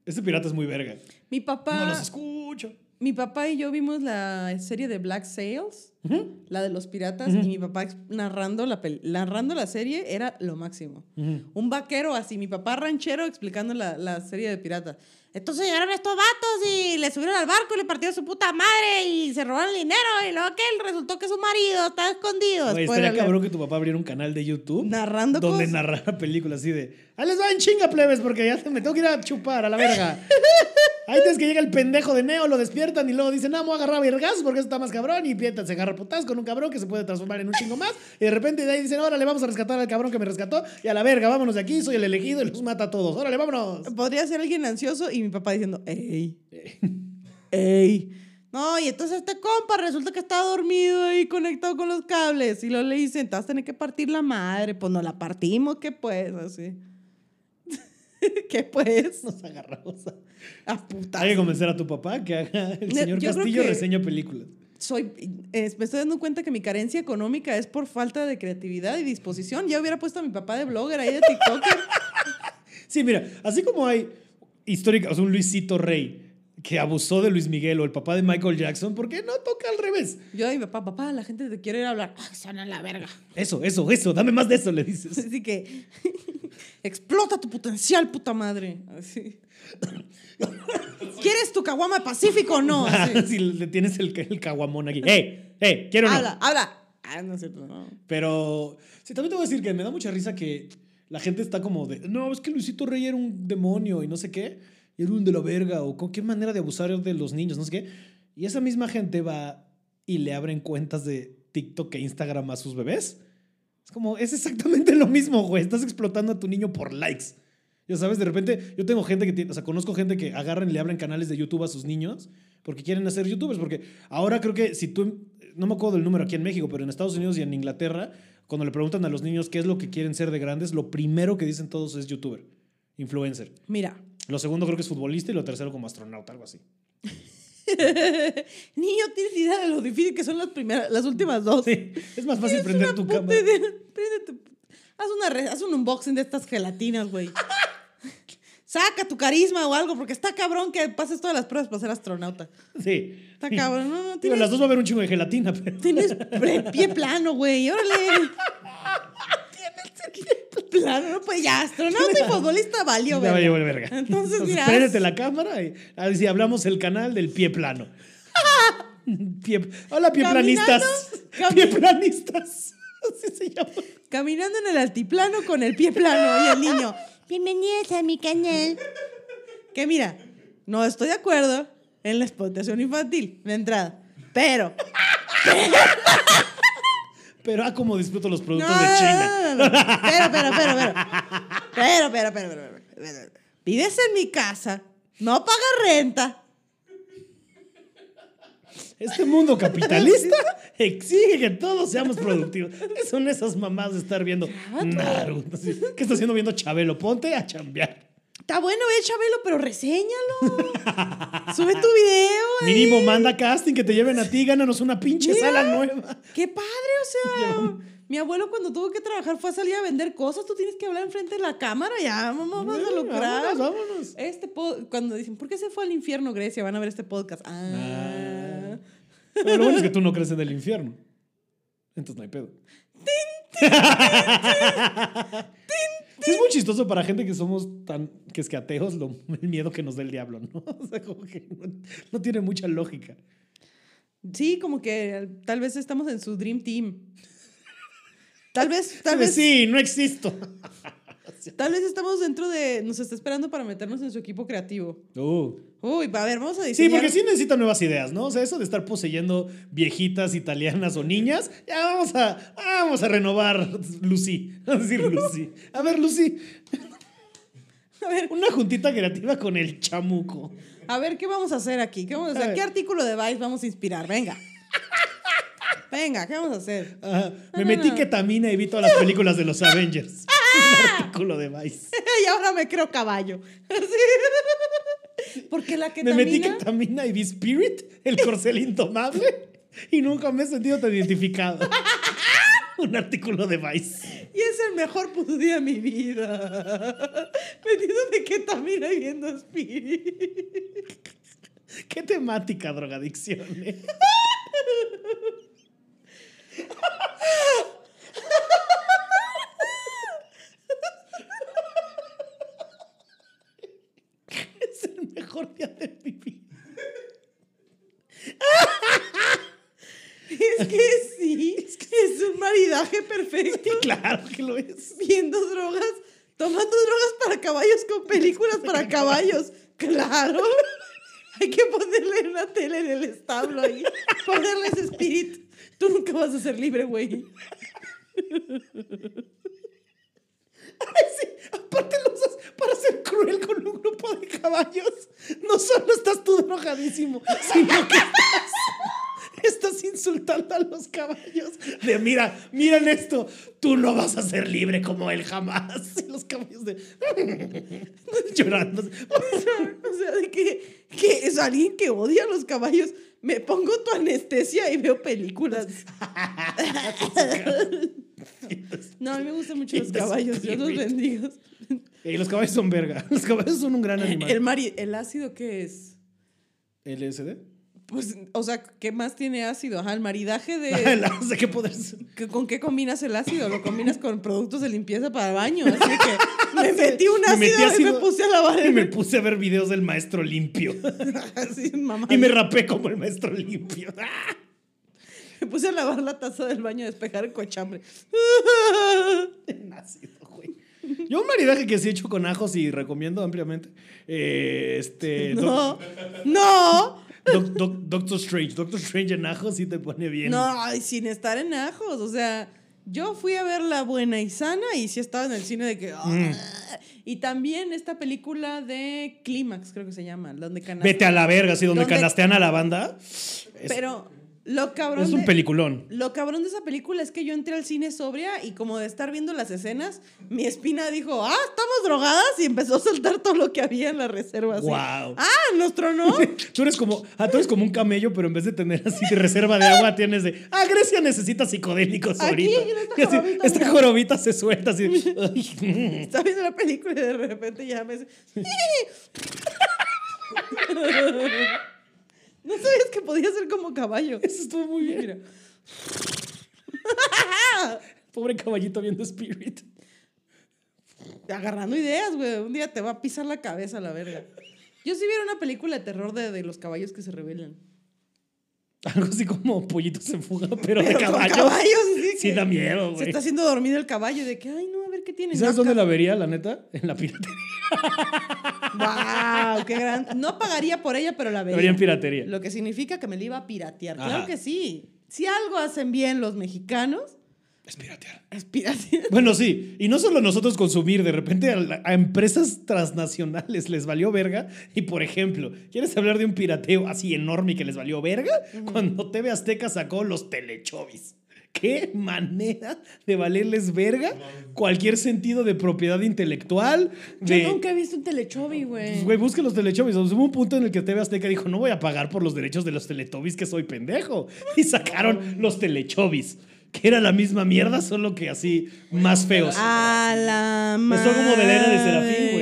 Ese pirata es muy verga. Mi papá. No los escucho. Mi papá y yo vimos la serie de Black Sails, Ujú, la de los piratas, Ujú. y mi papá narrando la, narrando la serie era lo máximo. ujú. Un vaquero así, mi papá ranchero explicando la, la serie de pirata. Entonces llegaron estos vatos y le subieron al barco y le partieron su puta madre y se robaron el dinero y luego aquel resultó que su marido estaba escondido. Después estaría cabrón que tu papá abriera un canal de YouTube Narrando donde narrara películas así de ¡Ahí les va en chinga, plebes! Porque ya se- me tengo que ir a chupar a la verga. <laughs> Ahí es que llega el pendejo de Neo, lo despiertan y luego dicen, no, me voy a agarrar a vergas porque eso está más cabrón. Y Pieta se agarra putas con un cabrón que se puede transformar en un chingo más. Y de repente de ahí dicen, órale, vamos a rescatar al cabrón que me rescató. Y a la verga, vámonos de aquí, soy el elegido y los mata a todos. Órale, vámonos. Podría ser alguien ansioso y mi papá diciendo, ¡ey! <laughs> ¡ey! No, y entonces este compa resulta que estaba dormido ahí conectado con los cables. Y luego le dicen, te vas a tener que partir la madre. Pues no la partimos, ¿qué pues? Así. <laughs> ¿Qué pues? Nos agarramos. a- A. Hay que convencer a tu papá que haga el señor yo Castillo reseña películas. Soy, eh, me estoy dando cuenta que mi carencia económica es por falta de creatividad y disposición. Ya hubiera puesto a mi papá de blogger ahí de TikToker. <laughs> Sí, mira, así como hay histórica, o sea, un Luisito Rey que abusó de Luis Miguel o el papá de Michael Jackson, ¿por qué no toca al revés? Yo a mi papá, papá, la gente te quiere ir a hablar. Ay, son a la verga. Eso, eso, eso, dame más de eso, le dices. <laughs> Así que <laughs> explota tu potencial, puta madre. Así. ¿Quieres tu caguama pacífico o no? <laughs> Así. si le tienes el, el caguamón aquí. ¡Ey! ¡Ey! ¿Quiero no? Habla, habla. Ah, no es cierto, no. Pero sí, también te voy a decir que me da mucha risa que la gente está como de, no, es que Luisito Rey era un demonio y no sé qué, y era un de la verga, o con qué manera de abusar de los niños, no sé qué. Y esa misma gente va y le abren cuentas de TikTok e Instagram a sus bebés. Es como, es exactamente <laughs> lo mismo, güey. Estás explotando a tu niño por likes. Ya sabes, de repente, yo tengo gente que tiene, o sea, conozco gente que agarran y le abren canales de YouTube a sus niños porque quieren hacer YouTubers. Porque ahora creo que si tú no me acuerdo del número aquí en México, pero en Estados Unidos y en Inglaterra, cuando le preguntan a los niños qué es lo que quieren ser de grandes, lo primero que dicen todos es youtuber, influencer. Mira, Lo segundo creo que es futbolista y lo tercero como astronauta, algo así. <laughs> niño, tienes idea de lo difícil que son las primeras, las últimas dos. Sí, es más fácil prender tu cámara. Prende tu- Haz, una haz un unboxing de estas gelatinas, güey. <laughs> Saca tu carisma o algo, porque está cabrón que pases todas las pruebas para ser astronauta. Sí. Está cabrón. No, no, tienes, las dos va a haber un chingo de gelatina, pero. tienes pie plano, güey. Órale. Tienes el pie plano. No, pues ya, astronauta y futbolista valió, vaya, vale, verga. Entonces, mira, haz- la cámara y así hablamos el canal del pie plano. <laughs> Pie- hola, pie planistas. cami- Pie planistas. <laughs> Así se llama. Caminando en el altiplano con el pie plano y el niño. Bienvenidos a mi canal. Que mira, no estoy de acuerdo en la explotación infantil, de entrada. Pero. Pero ah, como disfruto los productos de China. no, no, no. Pero, pero, pero, pero. Pero, pero, pero, pero, pero, pero. Vives en mi casa, no pagas renta. Este mundo capitalista exige que todos seamos productivos. ¿Qué son esas mamás de estar viendo Naruto? ¿Qué estás haciendo viendo Chabelo? Ponte a chambear. Está bueno, ve, Chabelo, pero reséñalo. Sube tu video. ahí. Mínimo manda casting que te lleven a ti, gánanos una pinche Mira. sala nueva. Qué padre, o sea. Mi abuelo cuando tuvo que trabajar fue a salir a vender cosas. Tú tienes que hablar enfrente de la cámara. Ya, vamos, vamos a lograr. vámonos, vámonos. Este cuando dicen, ¿por qué se fue al infierno Grecia? Van a ver este podcast. Ah. Pero lo bueno es que tú no crees en el infierno. Entonces no hay pedo. Sí, es muy chistoso para gente que somos tan que es que ateos lo, el miedo que nos da el diablo, ¿no? <laughs> O sea, como que no, no tiene mucha lógica. Sí, como que tal vez estamos en su Dream Team. Tal vez, tal vez, Sí, no existo. <laughs> tal vez estamos dentro de. Nos está esperando para meternos en su equipo creativo. Uh. Uy, a ver, vamos a Sí, diseñar. porque sí necesitan nuevas ideas, ¿no? O sea, eso de estar poseyendo viejitas italianas o niñas, ya vamos a, vamos a renovar <laughs> Lucy. <laughs> Vamos a decir Lucy. A ver, Lucy, A ver, una juntita creativa con el chamuco. a ver, ¿qué vamos a hacer aquí? ¿Qué, vamos a A hacer? ver. ¿Qué artículo de Vice vamos a inspirar? Venga. Venga, ¿qué vamos a hacer? Ajá. Me metí ketamina y vi todas las películas de los Avengers. Un <laughs> artículo de Vice. <laughs> y ahora me creo caballo. <laughs> Porque la Me ketamina... metí ketamina y vi Spirit, el corcel intomable, y nunca me he sentido tan identificado. Un artículo de Vice. Y es el mejor puto día de mi vida. Metiéndome ketamina y viendo Spirit. ¿Qué temática, drogadicción? eh? Es de mi vida. Es que sí, es, un maridaje perfecto. Claro que lo es. Viendo drogas, tomando drogas para caballos con películas <laughs> para caballos. Claro. Hay que ponerle una tele en el establo ahí. Ponerles Spirit. Tú nunca vas a ser libre, güey. Ay, sí. Aparte lo usas para ser cruel con un grupo de caballos. No solo estás tú drogadísimo, sino que estás, estás insultando a los caballos. De mira, miren esto. Tú no vas a ser libre como él jamás. Y los caballos de... <laughs> llorando. O sea, de que, que es alguien que odia a los caballos. Me pongo tu anestesia y veo películas. <laughs> No, a mí me gustan mucho los caballos. Dios los bendiga. Y los caballos son verga. <laughs> Los caballos son un gran animal. El, mari- ¿El ácido qué es? ¿LSD? Pues, o sea, ¿qué más tiene ácido? Ajá, el maridaje de... <laughs> Sé qué poder ¿Que- ¿Con qué combinas el ácido? Lo combinas con productos de limpieza para baño. Así que me <laughs> metí un Me ácido, metí y me puse a lavar Y el... me puse a ver videos del maestro limpio. Así, mamá. Y me rapé como el maestro limpio. Me puse a lavar la taza del baño, a despejar el cochambre. <laughs> Nacido, güey. Yo un maridaje que sí he hecho con ajos y recomiendo ampliamente. eh, este. <laughs> No, no, Doc- Doc- Doctor Strange. Doctor Strange en ajos sí te pone bien. no, y sin estar en ajos. O sea, yo fui a ver La Buena y Sana y sí estaba en el cine de que... Mm. "Ah". Y también esta película de Clímax, creo que se llama, donde canasta. Vete a la verga, así donde ¿Dónde? canastean a la banda. Pero Lo cabrón. Es un de- peliculón. Lo cabrón de esa película es que yo entré al cine sobria y como de estar viendo las escenas, mi espina dijo, ah, estamos drogadas y empezó a saltar todo lo que había en la reserva. así. Guau. Ah, nos tronó. <laughs> Tú eres como, ah, tú eres como un camello, pero en vez de tener así de reserva de agua, tienes de, ah, Grecia necesita psicodélicos ahorita. esta así, jorobita, esta jorobita se suelta así. <laughs> ay, Está viendo la película y de repente ya me dice, <laughs> No sabías que podía ser como caballo. Eso estuvo muy bien. Mira. <laughs> Pobre caballito viendo Spirit. Agarrando ideas, güey. Un día te va a pisar la cabeza la verga. Yo sí viera una película de terror de, de los caballos que se rebelan. Algo así como pollitos en fuga, pero, de Pero caballos. caballos, sí, Sí, da miedo, Se güey. está haciendo dormido el caballo de que, ay, no, ver qué tiene. ¿Y ¿Sabes dónde la vería, la neta? En la piratería. ¡Wow! ¡Qué gran! No pagaría por ella, pero la La vería. vería en piratería. Lo que significa que me la iba a piratear. Ajá. Claro que sí. Si algo hacen bien los mexicanos, Es piratear. es piratear. Bueno, sí. Y no solo nosotros consumir, de repente a, la- a empresas transnacionales les valió verga. Y por ejemplo, ¿quieres hablar de un pirateo así enorme que les valió verga? Cuando TV Azteca sacó los telechovis. Qué manera de valerles verga cualquier sentido de propiedad intelectual. De, Yo nunca he visto un telechovi, güey. Pues, Güey, busque los sea, Hubo un punto en el que TV Azteca dijo, no voy a pagar por los derechos de los teletubbies, que soy pendejo. <laughs> Y sacaron los telechovis, que era la misma mierda, solo que así, más feos. A la madre. Eso como de la era de Serafín, güey.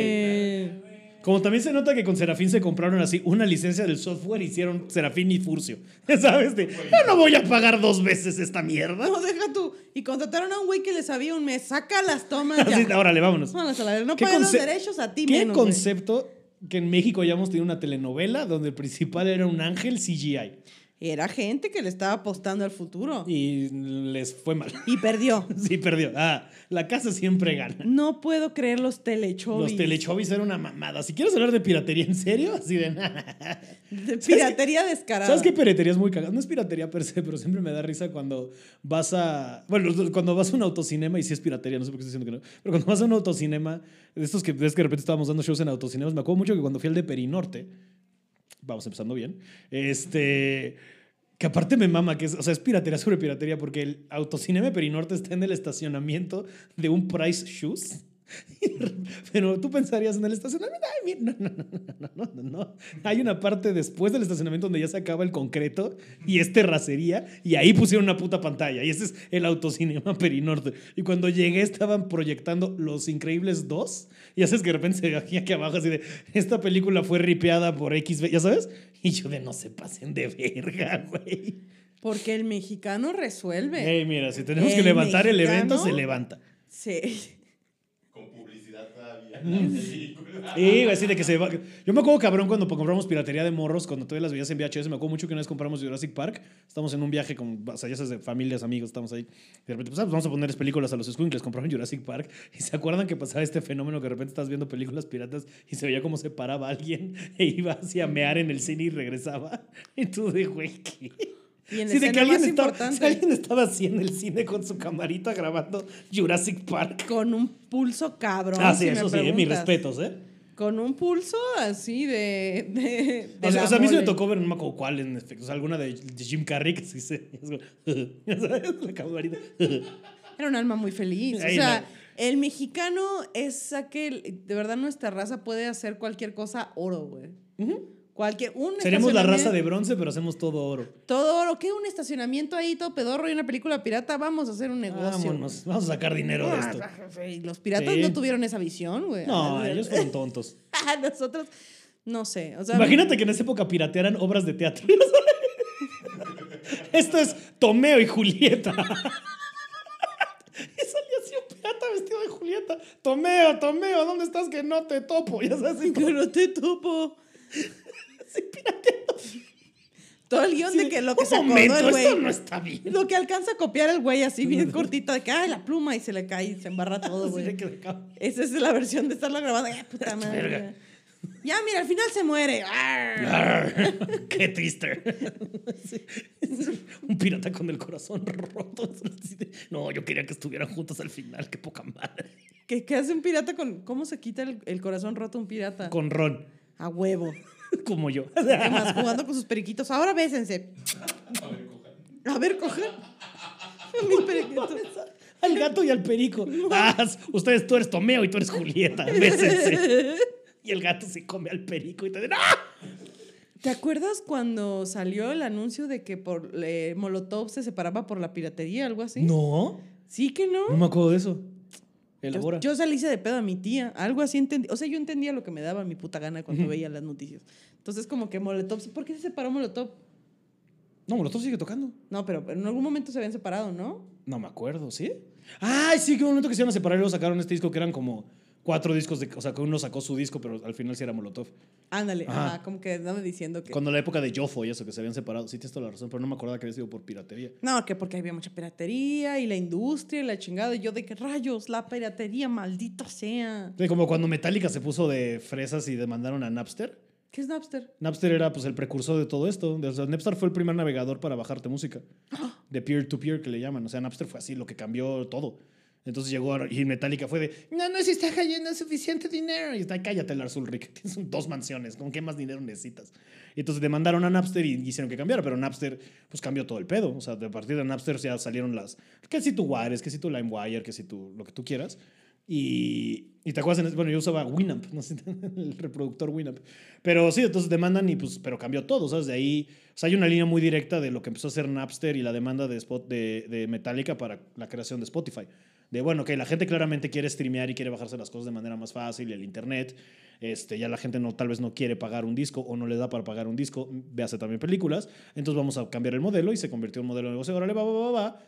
Como también se nota que con Serafín se compraron así una licencia del software hicieron Serafín y Furcio. <laughs> ¿Sabes? De, yo no voy a pagar dos veces esta mierda. No, deja tú. Y contrataron a un güey que le sabía un mes. Saca las tomas ya. Así, órale, vámonos. Vámonos a la. No ¿Qué pagan los derechos a ti ¿Qué menos, güey. concepto que en México ya hemos tenido una telenovela donde el principal era un ángel CGI? Era gente que le estaba apostando al futuro. Y les fue mal. Y perdió. <laughs> Sí, perdió. Ah, la casa siempre gana. No puedo creer los telechovis. Los telechovis eran una mamada. Si quieres hablar de piratería en serio, así de De piratería descarada. ¿Sabes qué piratería es muy cagada? No es piratería per se, pero siempre me da risa cuando vas a. Bueno, cuando vas a un autocinema, y sí es piratería, no sé por qué estoy diciendo que no. Pero cuando vas a un autocinema, de estos que ves que de repente estábamos dando shows en autocinemas, me acuerdo mucho que cuando fui al de Perinorte, vamos empezando bien, este. Que aparte me mama, que es, o sea, es piratería sobre piratería, porque el autocinema Perinorte está en el estacionamiento de un Price Shoes. <laughs> Pero tú pensarías en el estacionamiento. Ay, mira, no, no, no, no, no, no, no. Hay una parte después del estacionamiento donde ya se acaba el concreto y es terracería y ahí pusieron una puta pantalla. Y ese es el autocinema Perinorte. Y cuando llegué estaban proyectando Los Increíbles 2 y haces que de repente se ve aquí, aquí abajo así de esta película fue ripeada por XB, ¿ya sabes? Y yo de no se pasen de verga, güey. Porque el mexicano resuelve. Hey, mira, si tenemos que El levantar el evento, mexicano- se levanta. Sí. Con publicidad todavía. en la película. <laughs> Sí, güey, así de que se va. Yo me acuerdo, cabrón, cuando compramos piratería de morros, cuando todavía las veías en VHS, me acuerdo mucho que una vez compramos Jurassic Park. Estamos en un viaje con, o sea, ya sabes, de familias, amigos, estamos ahí. De repente, pues, ah, pues, vamos a ponerles películas a los squinkles. Compraron Jurassic Park. <laughs> Y se acuerdan que pasaba este fenómeno que de repente estás viendo películas piratas y se veía cómo se paraba alguien <laughs> e iba así a mear en el cine y regresaba. Y tú de, güey, ¿qué? Y en Sí, de que alguien más estaba, si alguien estaba así en el cine con su camarita grabando Jurassic Park. con un pulso cabrón. Ah, sí, si eso sí, eh, mis respetos, ¿eh? Con un pulso así de. de, de O sea, la o sea, a mí se me tocó ver, no me acuerdo cuál en efecto. O sea, alguna de, de Jim Carrey que sí se. <laughs> La camarita. <laughs> Era un alma muy feliz. O sea, el mexicano es aquel. De verdad, nuestra raza puede hacer cualquier cosa oro, güey. Cualquier. Un Seremos la raza de bronce, pero hacemos todo oro. Todo oro. ¿Qué? Un estacionamiento ahí, todo pedorro y una película pirata. Vamos a hacer un negocio. Vámonos, vamos a sacar dinero de esto. Y Los piratas Sí. no tuvieron esa visión, güey. No, ellos fueron tontos. <laughs> Nosotros, no sé. O sea, Imagínate que en esa época piratearan obras de teatro. <laughs> Esto es Tomeo y Julieta. <laughs> Y salía así un pirata vestido de Julieta. Tomeo, Tomeo, ¿dónde estás que no te topo? Ya sabes, que no te topo. Todo el guion de que lo que se acordó momento, el güey. no está bien. Lo que alcanza a copiar el güey así bien <laughs> cortito, de que, ay, la pluma y se le cae y se embarra <laughs> todo, güey. Esa es la versión de estarlo grabando. Ay, puta <laughs> madre. Ya, mira, al final se muere. Arr. Arr, ¡Qué triste! Sí. Un pirata con el corazón roto. No, yo quería que estuvieran juntos al final. ¡Qué poca madre! ¿Qué, qué hace un pirata con.? ¿Cómo se quita el, el corazón roto un pirata? Con Ron, A huevo. <laughs> como yo. ¿Qué más? Jugando con sus periquitos. Ahora bésense. A ver, coja. A. Mis periquitos. Al gato y al perico. Ah, ustedes, tú eres Tomeo y tú eres Julieta. Bésense. <laughs> Y el gato se come al perico y te dice, ¡ah! ¿Te acuerdas cuando salió el anuncio de que por eh, Molotov se separaba por la piratería, algo así? No, Sí que no. no me acuerdo de eso. Yo, Elabora. yo salí de pedo a mi tía, algo así entendí. O sea, yo entendía lo que me daba mi puta gana cuando veía las noticias. Entonces, como que Molotov, ¿por qué se separó Molotov? No, Molotov sigue tocando. No, pero en algún momento se habían separado, ¿no? No me acuerdo, ¿sí? Ay, sí, que un momento que se iban a separar y luego sacaron este disco que eran como cuatro discos de. O sea, que uno sacó su disco, pero al final sí era Molotov. Ándale, Ajá. ajá, como que dame diciendo que. Cuando la época de Jofo y eso, que se habían separado. Sí, tienes toda la razón, pero no me acordaba que había sido por piratería. No, que porque había mucha piratería y la industria y la chingada. Y yo de que rayos, la piratería, maldita sea. Sí, como cuando Metallica se puso de fresas y demandaron a Napster. ¿Qué es Napster? Napster era pues el precursor de todo esto. O sea, Napster fue el primer navegador para bajarte música. <gasps> De peer-to-peer que le llaman. O sea, Napster fue así, lo que cambió todo. Entonces llegó y Metallica fue de, no, no se está cayendo suficiente dinero. Y está, cállate, Lars Ulrich, <laughs> tienes dos mansiones, ¿con qué más dinero necesitas? Y entonces demandaron a Napster y hicieron que cambiara, pero Napster pues cambió todo el pedo. O sea, de partir de Napster ya salieron las, que si tu Wires, que si tu LimeWire, que si tu, lo que tú quieras. Y, y te acuerdas, en- bueno, yo usaba Winamp, <laughs> no sé, el reproductor Winamp. Pero sí, entonces demandan y pues, pero cambió todo, ¿sabes? De ahí, o sea, hay una línea muy directa de lo que empezó a hacer Napster y la demanda de, Spot, de, de Metallica para la creación de Spotify. De, bueno, que la gente claramente quiere streamear y quiere bajarse las cosas de manera más fácil y el internet. Este, ya la gente no, tal vez no quiere pagar un disco o no le da para pagar un disco, véase también películas. Entonces vamos a cambiar el modelo y se convirtió en un modelo de negocio. Órale, va, va, va, va.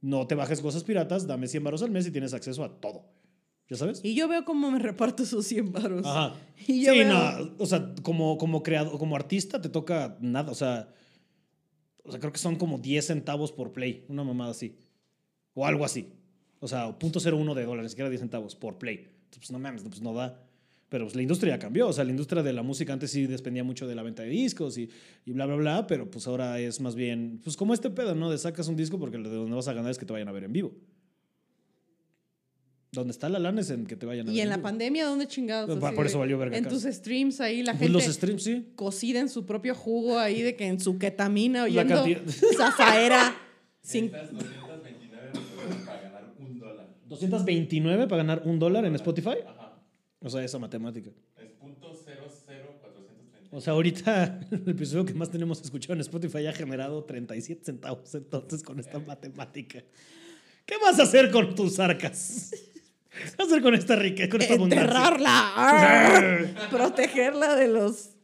No te bajes cosas piratas, dame 100 baros al mes y tienes acceso a todo. ¿Ya sabes? Y yo veo cómo me reparto esos 100 baros. Ajá. <laughs> Y yo sí, veo- no, o sea, como, como creador, como artista te toca nada, o sea, o sea, creo que son como 10 centavos por play, una mamada así. O algo así. O sea, 0.01 de dólares, ni siquiera 10 centavos por play. Entonces, pues no mames, pues no da. Pero pues la industria ya cambió, o sea, la industria de la música antes sí dependía mucho de la venta de discos y, y bla, bla, bla, pero pues ahora es más bien, pues como este pedo, ¿no? De sacas un disco porque de donde vas a ganar es que te vayan a ver en vivo. Donde está la lana es en que te vayan a ver Y en la vivo. pandemia, ¿dónde chingados? Por- eso valió verga En acá. tus streams ahí, la Pues gente los streams, sí. cocida en su propio jugo ahí, de que en su ketamina, La oyendo cantidad- Zafaera. <laughs> sin- Necesitas 229 reproducciones para ganar un dólar. 229 para ganar un dólar en Spotify. Ajá. O sea, esa matemática. Es punto 00430. O sea, ahorita <laughs> el episodio que más tenemos escuchado en Spotify ha generado 37 centavos entonces con esta matemática. ¿Qué vas a hacer con tus arcas? ¿Qué vas a hacer con esta riqueza, con esta? Enterrarla. <laughs> Protegerla de los.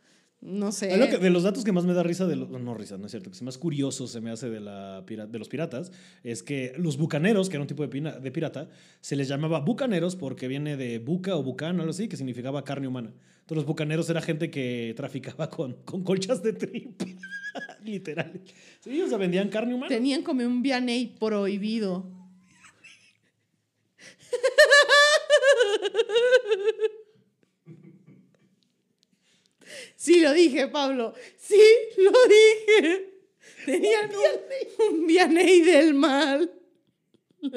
No sé. Lo que- de los datos que más me da risa, de los, no risa, no es cierto, que más curioso se me hace de, la, de los piratas, es que los bucaneros, que era un tipo de, pina- de pirata, se les llamaba bucaneros porque viene de buca o bucán, algo así, que significaba carne humana. Entonces los bucaneros era gente que traficaba con, con colchas de tripa, <laughs> literal. Sí, o sea, vendían carne humana. Tenían como un Vianey prohibido. <laughs> Sí, lo dije, Pablo. Sí, lo dije. Tenían un, un Vianey del mal. <laughs>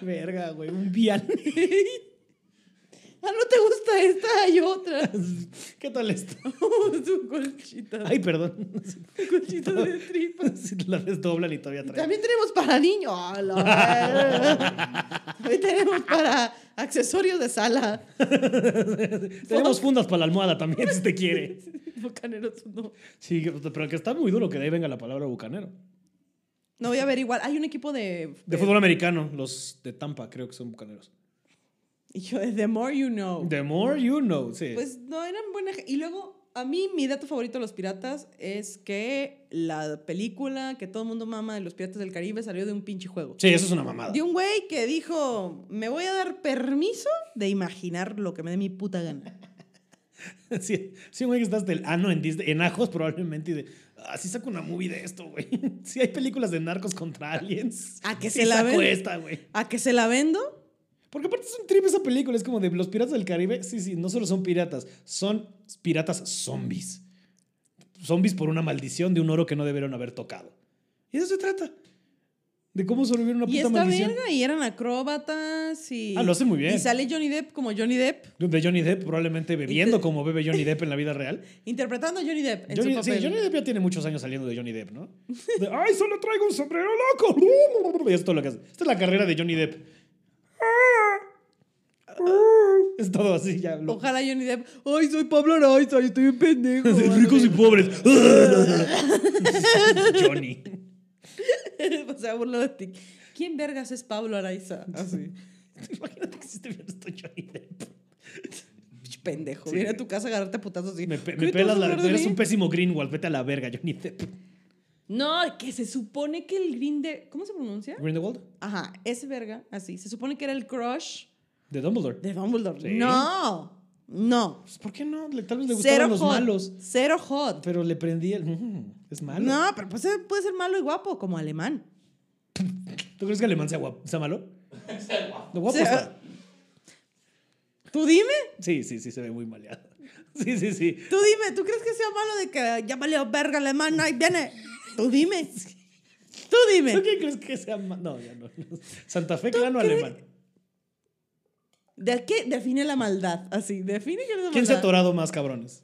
Verga, güey, un vianey. Ah, ¿no te gusta esta? Hay otra. <laughs> ¿Qué tal esto? Su <laughs> colchita. Ay, perdón. Colchita de tripa. <laughs> Si la desdoblan y todavía trae. También tenemos para niños. También tenemos para accesorios de sala. Tenemos fundas para la almohada también, si te quiere. Bucaneros, no. Sí, pero que está muy duro que de ahí venga la palabra bucanero. No voy a averiguar. Hay un equipo de. De fútbol americano, los de Tampa creo que son bucaneros. Y yo, The more you know. The more you know, sí. Pues no, eran buenas. Y luego, a mí, mi dato favorito de los piratas es que la película que todo el mundo mama de los piratas del Caribe salió de un pinche juego. sí, eso es una mamada. De un güey que dijo: Me voy a dar permiso de imaginar lo que me dé mi puta gana. <laughs> Sí, sí, güey, que estás del ano en Disney, en ajos probablemente y de, así saco una movie de esto, güey. <laughs> Sí hay películas de narcos contra aliens. ¿A que Sí se la saco ven? esta, güey. ¿A que se la vendo? Porque aparte es un trip esa película, es como de los piratas del Caribe. Sí, sí, no solo son piratas, son piratas zombies. Zombies por una maldición de un oro que no debieron haber tocado. Y de eso se trata. De cómo sobrevivir una Y puta esta maldición. verga, y eran acróbatas y... Ah, lo hace muy bien. Y sale Johnny Depp como Johnny Depp, De Johnny Depp, probablemente bebiendo como bebe Johnny Depp en la vida real. <laughs> interpretando a Johnny Depp en Johnny, su sí. Johnny Depp ya tiene muchos años saliendo de Johnny Depp, ¿no? <laughs> De, Ay, solo traigo un sombrero loco. <laughs> Y es todo lo que hace. Esta es la carrera de Johnny Depp. Es todo así ya. lo- Ojalá Johnny Depp. Ay, soy Pablo Araiza, y estoy bien pendejo. <laughs> de ricos y pobres. <laughs> <laughs> Johnny. o sea, burlo de ti. ¿Quién vergas es Pablo Araiza? Así. Imagínate que si viendo esto Johnny Depp. Pendejo. Sí. Viene a tu casa a agarrarte a putazos así. Me, pe- ¿Qué me pelas la. Eres un pésimo Greenwald. Vete a la verga, Johnny Depp. No, que se supone que el Green de... ¿Cómo se pronuncia? ¿Grindelwald? Ajá, ese verga, así. Se supone que era el crush De Dumbledore. de Dumbledore. Sí. No, no. Pues, ¿Por qué no? Le- Tal vez le Cero gustaban los hot. malos. Cero hot. Pero le prendí el. "Mm, es malo. No, pero pues, eh, puede ser malo y guapo, como alemán. ¿Tú crees que alemán sea, guapo, sea malo? <laughs> No, guapo sea, está. Tú dime, Sí, sí, sí, se ve muy maleado. <laughs> Sí, sí, sí. tú dime, ¿tú crees que sea malo de que ya valió verga alemán, ahí viene? Tú dime. <laughs> Tú dime. ¿Tú qué crees que sea malo? No, ya no. Santa Fe, clano, alemán. ¿De qué define la maldad? Así, define qué es la ¿Quién se ha atorado más cabrones?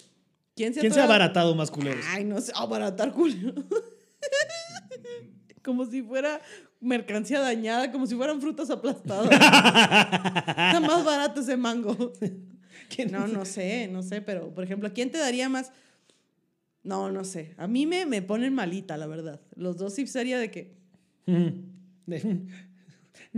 ¿Quién se ha ¿Quién se ha abaratado más culeros? Ay, no sé, abaratar culo. <laughs> como si fuera mercancía dañada, como si fueran frutas aplastadas. <laughs> Está más barato ese mango. ¿Quién No, no sé, no sé, pero por ejemplo, ¿quién te daría más? No, no sé. A mí me, me ponen malita, la verdad. Los dos sí sería de que.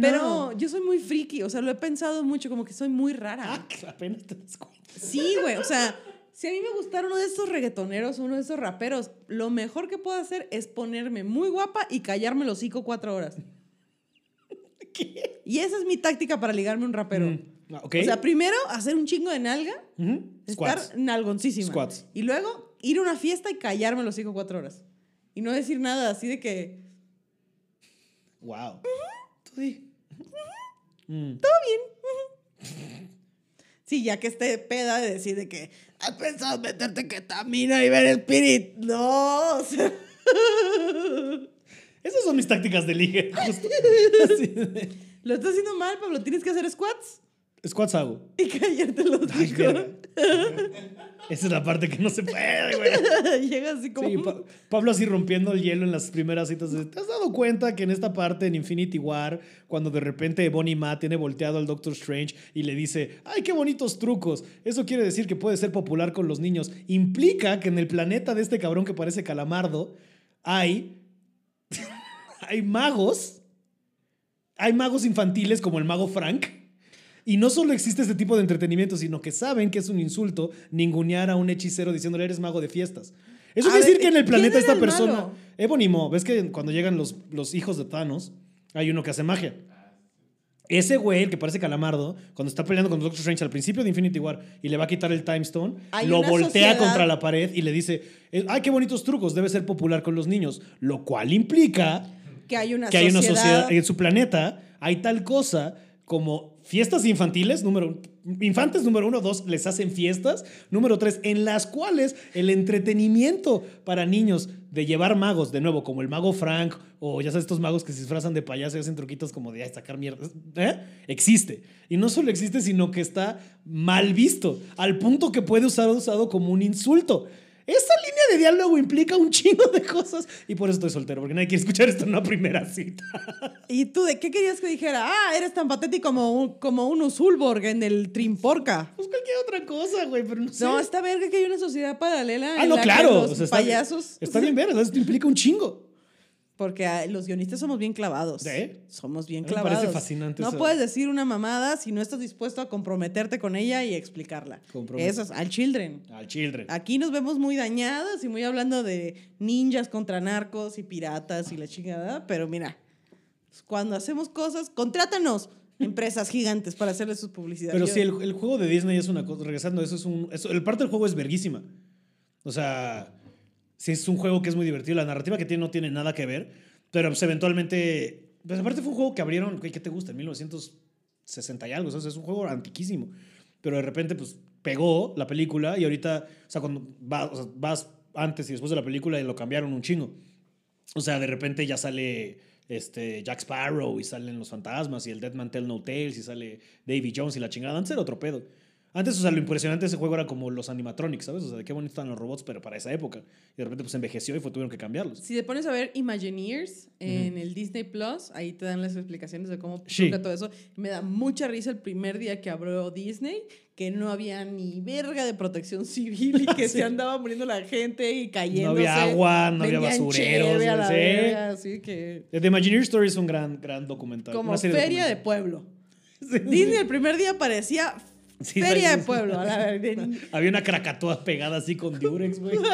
Pero No. yo soy muy friki, o sea, lo he pensado mucho, como que soy muy rara. Ah, que apenas te das cuenta. Sí, güey, o sea, si a mí me gustara uno de estos reggaetoneros, uno de estos raperos, lo mejor que puedo hacer es ponerme muy guapa y callarme los hocico cuatro horas. <laughs> ¿Qué? Y esa es mi táctica para ligarme a un rapero. Mm, ah. O sea, primero hacer un chingo de nalga, Ujú. estar Squats. nalgoncísima. Squats. Y luego ir a una fiesta y callarme los hocico cuatro horas. Y no decir nada así de que, Wow. Tú di. Mm. sí, ya que esté peda de decir de que, has pensado meterte ketamina y ver spirit. No, o sea, Esas son mis tácticas de ligue. <laughs> Justo. De- lo estás haciendo mal, Pablo. Tienes que hacer squats Squats hago. y callarte los verga. <laughs> Esa es la parte que no se puede, güey. <laughs> Llega así como... Sí, Pa- Pablo así rompiendo el hielo en las primeras citas. ¿Te has dado cuenta que en esta parte, en Infinity War, cuando de repente Bonnie Ma tiene volteado al Doctor Strange y le dice, ¡ay, qué bonitos trucos! Eso quiere decir que puede ser popular con los niños. Implica que en el planeta de este cabrón que parece calamardo hay, <laughs> hay magos. Hay magos infantiles como el mago Frank. Y no solo existe este tipo de entretenimiento, sino que saben que es un insulto ningunear a un hechicero diciéndole eres mago de fiestas. Eso A quiere ver, decir que en el ¿quién planeta esta el persona, malo? Maw, ves que cuando llegan los, los hijos de Thanos, hay uno que hace magia. Ese güey, el que parece calamardo, cuando está peleando con Doctor Strange al principio de Infinity War y le va a quitar el Time Stone, Hay lo voltea sociedad- contra la pared y le dice, eh, ¡ay, qué bonitos trucos! Debe ser popular con los niños. Lo cual implica que hay una que hay una sociedad en su planeta, hay tal cosa como fiestas infantiles, número infantes número uno, dos, les hacen fiestas, número tres, en las cuales el entretenimiento para niños de llevar magos, de nuevo, como el mago Frank, o ya sabes, estos magos que se disfrazan de payaso y hacen truquitos como de "Ay, sacar mierda, ¿eh? existe. Y no solo existe, sino que está mal visto, al punto que puede ser usado como un insulto. Esa línea de diálogo implica un chingo de cosas y por eso estoy soltero, porque nadie quiere escuchar esto en una primera cita. ¿Y tú de qué querías que dijera? Ah, eres tan patético como un, como un Usulborg en el Trimporca. Pues cualquier otra cosa, güey, pero no sé. No, esta verga que hay una sociedad paralela ah, en no, la que claro. los o sea, está, payasos... Está bien ver, esto implica un chingo. Porque ah, los guionistas somos bien clavados. ¿Sí? Somos bien mí me parece clavados. fascinante No eso. puedes decir una mamada si no estás dispuesto a comprometerte con ella y explicarla. Eso es al children. Al children. Aquí nos vemos muy dañadas y muy hablando de ninjas contra narcos y piratas y la chingada, pero mira, cuando hacemos cosas, contrátanos empresas gigantes para hacerle sus publicidad. Pero sí, el, el juego de Disney es una cosa. Regresando, eso es un. Eso, el parte del juego es verguísima. O sea, sí es un juego que es muy divertido. La narrativa que tiene no tiene nada que ver. Pero pues eventualmente. Pues aparte fue un juego que abrieron. ¿Qué te gusta? En 1960 y algo. O sea, es un juego antiquísimo. Pero de repente, pues pegó la película y ahorita. O sea, cuando va- vas antes y después de la película y lo cambiaron un chingo. O sea, de repente ya sale este, Jack Sparrow y salen los fantasmas y el Dead Man Tell No Tales y sale Davy Jones y la chingada. Antes era otro pedo. Antes, o sea, lo impresionante de ese juego era como los animatronics, ¿sabes? O sea, de qué bonitos están los robots, pero para esa época. Y de repente, pues envejeció y fue, tuvieron que cambiarlos. Si te pones a ver Imagineers en el Disney Plus, ahí te dan las explicaciones de cómo Sí. todo eso. Me da mucha risa el primer día que abrió Disney, que no había ni verga de protección <laughs> civil y que Sí. se andaba muriendo la gente y cayendo. había agua, no había basureros, sí. verga, así que... The Imagineer Story es un gran, gran documental. Como una serie feria de documental. pueblo. <laughs> Disney el primer día parecía Sí, feria de pueblo. A la verga. Había una cracatoa pegada así con Durex, güey. <laughs>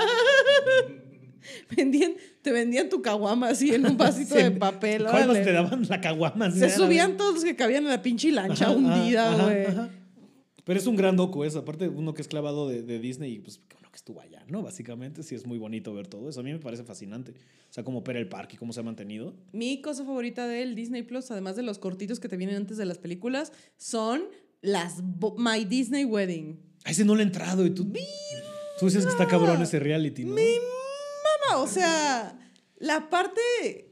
Vendían, te vendían tu caguama así en un vasito <laughs> Se- de papel. ¿Cuál más órale. te daban la caguama? Se subían todos los que cabían en la pinche lancha Ajá, hundida, güey. Pero es un gran docu eso. Aparte, uno que es clavado de, de Disney y pues uno que estuvo allá, ¿no? Básicamente, sí es muy bonito ver todo eso. A mí me parece fascinante. O sea, cómo opera el parque y cómo se ha mantenido. Mi cosa favorita del Disney Plus, además de los cortitos que te vienen antes de las películas, son las My Disney Wedding. A ese no le he entrado y tú. Tú dices que está cabrón ese reality, ¿no? Mamá, o sea, la parte.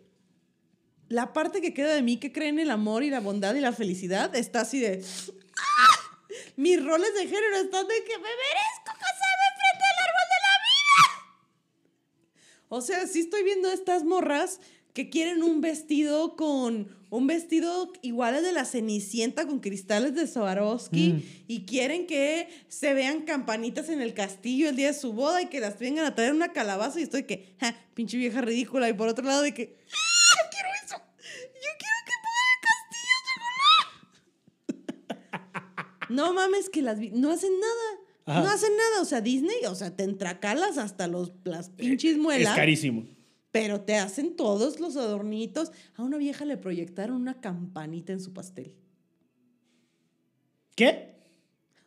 La parte que queda de mí que cree en el amor y la bondad y la felicidad está así de. ¡Ah! Mis roles de género están de que me merezco casarme frente al árbol de la vida. O sea, sí estoy viendo estas morras que quieren un vestido con un vestido igual al de la Cenicienta con cristales de Swarovski Mm. y quieren que se vean campanitas en el castillo el día de su boda y que las vengan a traer una calabaza y estoy que, ja, pinche vieja ridícula y por otro lado de que, ¡Ah, yo quiero eso, yo quiero que pongan de color. No mames que las vi- no hacen nada. Ajá. No hacen nada, o sea, Disney, o sea, te entracalas hasta los, las pinches Es muelas. carísimo. Pero te hacen todos los adornitos. A una vieja le proyectaron una campanita en su pastel. ¿Qué?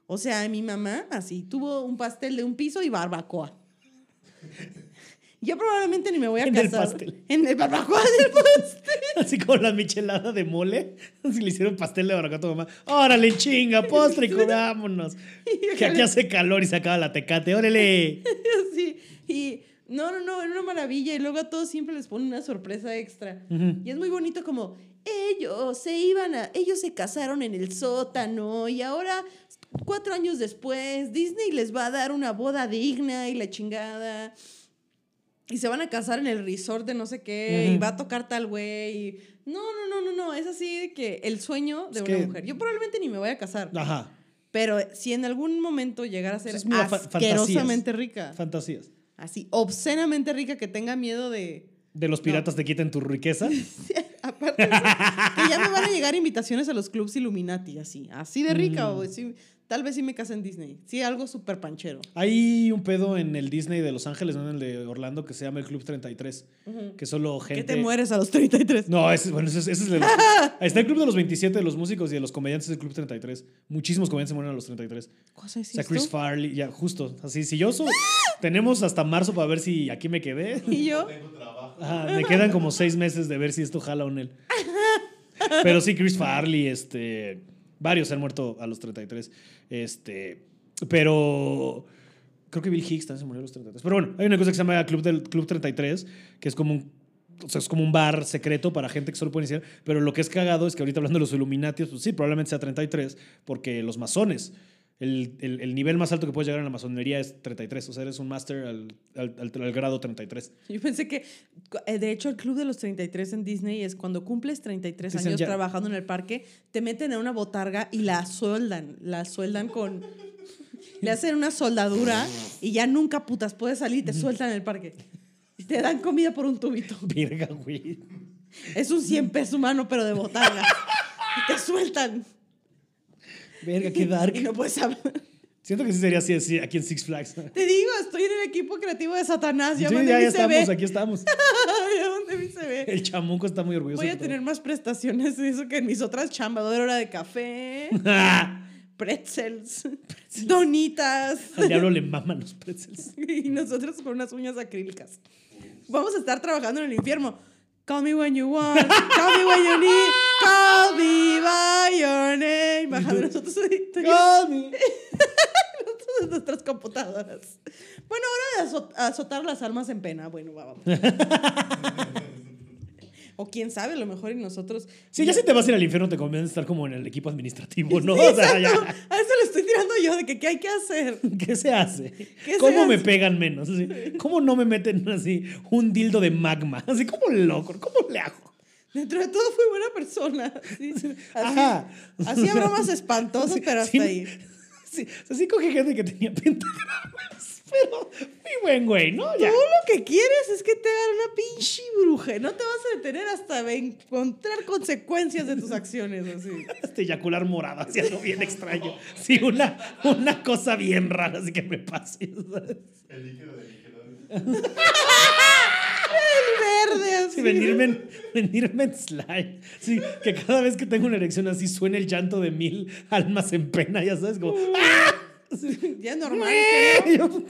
O sea, mi mamá así tuvo un pastel de un piso y barbacoa. Yo probablemente ni me voy a En el casar. pastel. En el barbacoa del pastel. Así como la michelada de mole. Así le hicieron pastel de barbacoa a tu mamá. Órale, chinga, postre y comámonos. Que aquí hace calor y se acaba la tecate. Órale. <laughs> Así. Y no, no, no, era una maravilla. Y luego a todos siempre les ponen una sorpresa extra. Y es muy bonito como ellos se iban a, ellos se casaron en el sótano y ahora cuatro años después Disney les va a dar una boda digna y la chingada. Y se van a casar en el resort de no sé qué y va a tocar tal güey. No, no, no, no, no. Es así de que el sueño de Es una que- mujer. Yo probablemente ni me voy a casar. Ajá. Pero si en algún momento llegara a ser Es asquerosamente fantasías. rica, Fantasías. Así, obscenamente rica, que tenga miedo de... De los piratas te quiten tu riqueza. <laughs> Aparte, de eso, que ya me van a llegar invitaciones a los clubs Illuminati, así, así de rica, Mm. o sí, tal vez sí me case en Disney. Sí, algo súper panchero. Hay un pedo en el Disney de Los Ángeles, no en el de Orlando, que se llama el Club 33. Que solo Que gente. te mueres a los 33. No, ese, bueno, ese, es- ese es de los- <laughs> Ahí está el Club de los 27 de los músicos y de los comediantes del Club 33. Muchísimos comediantes se mueren a los 33. ¿Cosa es O sea? Chris Farley, ya, justo. Así, si yo soy. <laughs> tenemos hasta marzo para ver si aquí me quedé. <laughs> Y yo, Tengo trabajo. Ajá, me quedan como seis meses de ver si esto jala o no. Pero sí, Chris Farley, este. Varios se han muerto a los 33. Este. Pero. Creo que Bill Hicks también se murió a los 33. Pero bueno, hay una cosa que se llama Club, del, Club 33, que es como un. O sea, es como un bar secreto para gente que solo puede iniciar. Pero lo que es cagado es que ahorita hablando de los Illuminati, pues sí, probablemente sea 33, porque los masones, el, el- el nivel más alto que puedes llegar en la masonería es 33. O sea, eres un máster al, al- al- al grado 33. yo pensé que, eh, de hecho, el club de los 33 en Disney es cuando cumples 33 Dicen años ya- trabajando en el parque, te meten en una botarga y la sueldan, la sueldan con... Le hacen una soldadura y ya nunca putas puedes salir y te sueltan en el parque. Y te dan comida por un tubito. Verga, güey. Es un 100 pesos humano, pero de botarga. Y te sueltan. Verga, qué dark. Y no puedes hablar. Siento que sí sería así, así aquí en Six Flags. Te digo, estoy en el equipo creativo de Satanás. Ya Sí, ya, estamos, ve. aquí estamos. <laughs> ya donde se ve. El chamuco está muy orgulloso. Voy a todo. tener más prestaciones de eso que en mis otras chambas. Doy hora de café, <laughs> pretzels, donitas. Al diablo le maman los pretzels. <laughs> y nosotros con unas uñas acrílicas. Vamos a estar trabajando en el infierno. Call me when you want, call me when you need, call me by your name. Nosotros en <laughs> nuestras computadoras. Bueno, hora de azo- azotar las almas en pena. Bueno, va, vamos. <laughs> O quién sabe, a lo mejor y nosotros. Sí, ya si te vas a ir al infierno te conviene estar como en el equipo administrativo, ¿no? <laughs> O sea, ya. A eso le estoy tirando yo de que qué hay que hacer. ¿Qué se hace? ¿Qué se ¿Cómo me pegan menos? ¿Cómo no me meten así un dildo de magma? Así como loco, ¿cómo le hago? Dentro de todo fue buena persona. <laughs> sí. Así, Ajá. Hacía bromas espantosas, pero hasta Sí, ahí. Sí, o sea, sí coge gente que tenía <laughs> pentagramas, pero muy buen güey, ¿no? Ya. Tú lo que quieres es que te hagan una pinche bruja. No te vas a detener hasta encontrar consecuencias de tus acciones. Así. <laughs> Este eyacular morado, así algo bien extraño. Sí, una, una cosa bien rara, así que me pase. El líquido de líquido. Verde, así. Sí, venirme en, <laughs> venirme en slime. Sí, que cada vez que tengo una erección así suena el llanto de mil almas en pena, ya sabes, como. ¡Ah! Ya es normal. <laughs> Yo,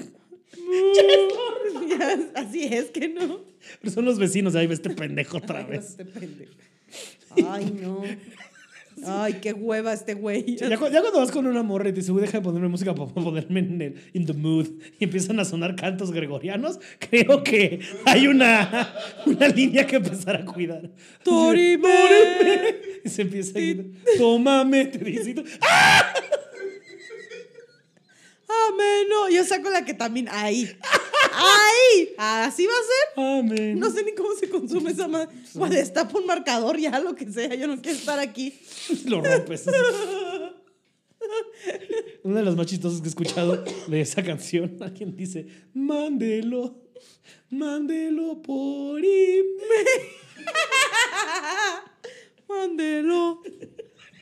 así es que no. Pero son los vecinos, ahí ve este pendejo <laughs> otra Ay, vez. este pendejo. Ay, no. Ay, qué hueva este güey. Ya, cu- ya cuando vas con una morra y te dice, "Uy, deja de ponerme música para ponerme en el in the mood y empiezan a sonar cantos gregorianos, creo que hay una, <laughs> una línea que empezar a cuidar. Torime. Y se empieza a gritar, tómame, te tú, <laughs> ¡ah! Amén. No, yo saco la que también. Ahí. Ahí. Así va a ser. Amén. No sé ni cómo se consume esa madre. Pues destapa un marcador, ya lo que sea. Yo no quiero estar aquí. <laughs> Lo rompes. Una de las más chistosas que he escuchado de esa canción, <laughs> alguien dice, mándelo, mándelo por email. <laughs> Mándelo.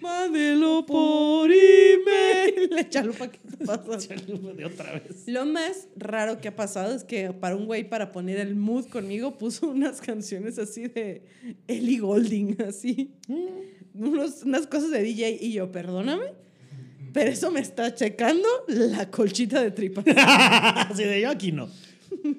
Mándelo por email. <laughs> La chalupa que te pasa. <laughs> De otra vez. Lo más raro que ha pasado es que para un güey para poner el mood conmigo puso unas canciones así de Ellie Golding, así. Unos- unas cosas de DJ y yo, perdóname, pero eso me está checando la colchita de tripa. <laughs> Así de yo aquí no.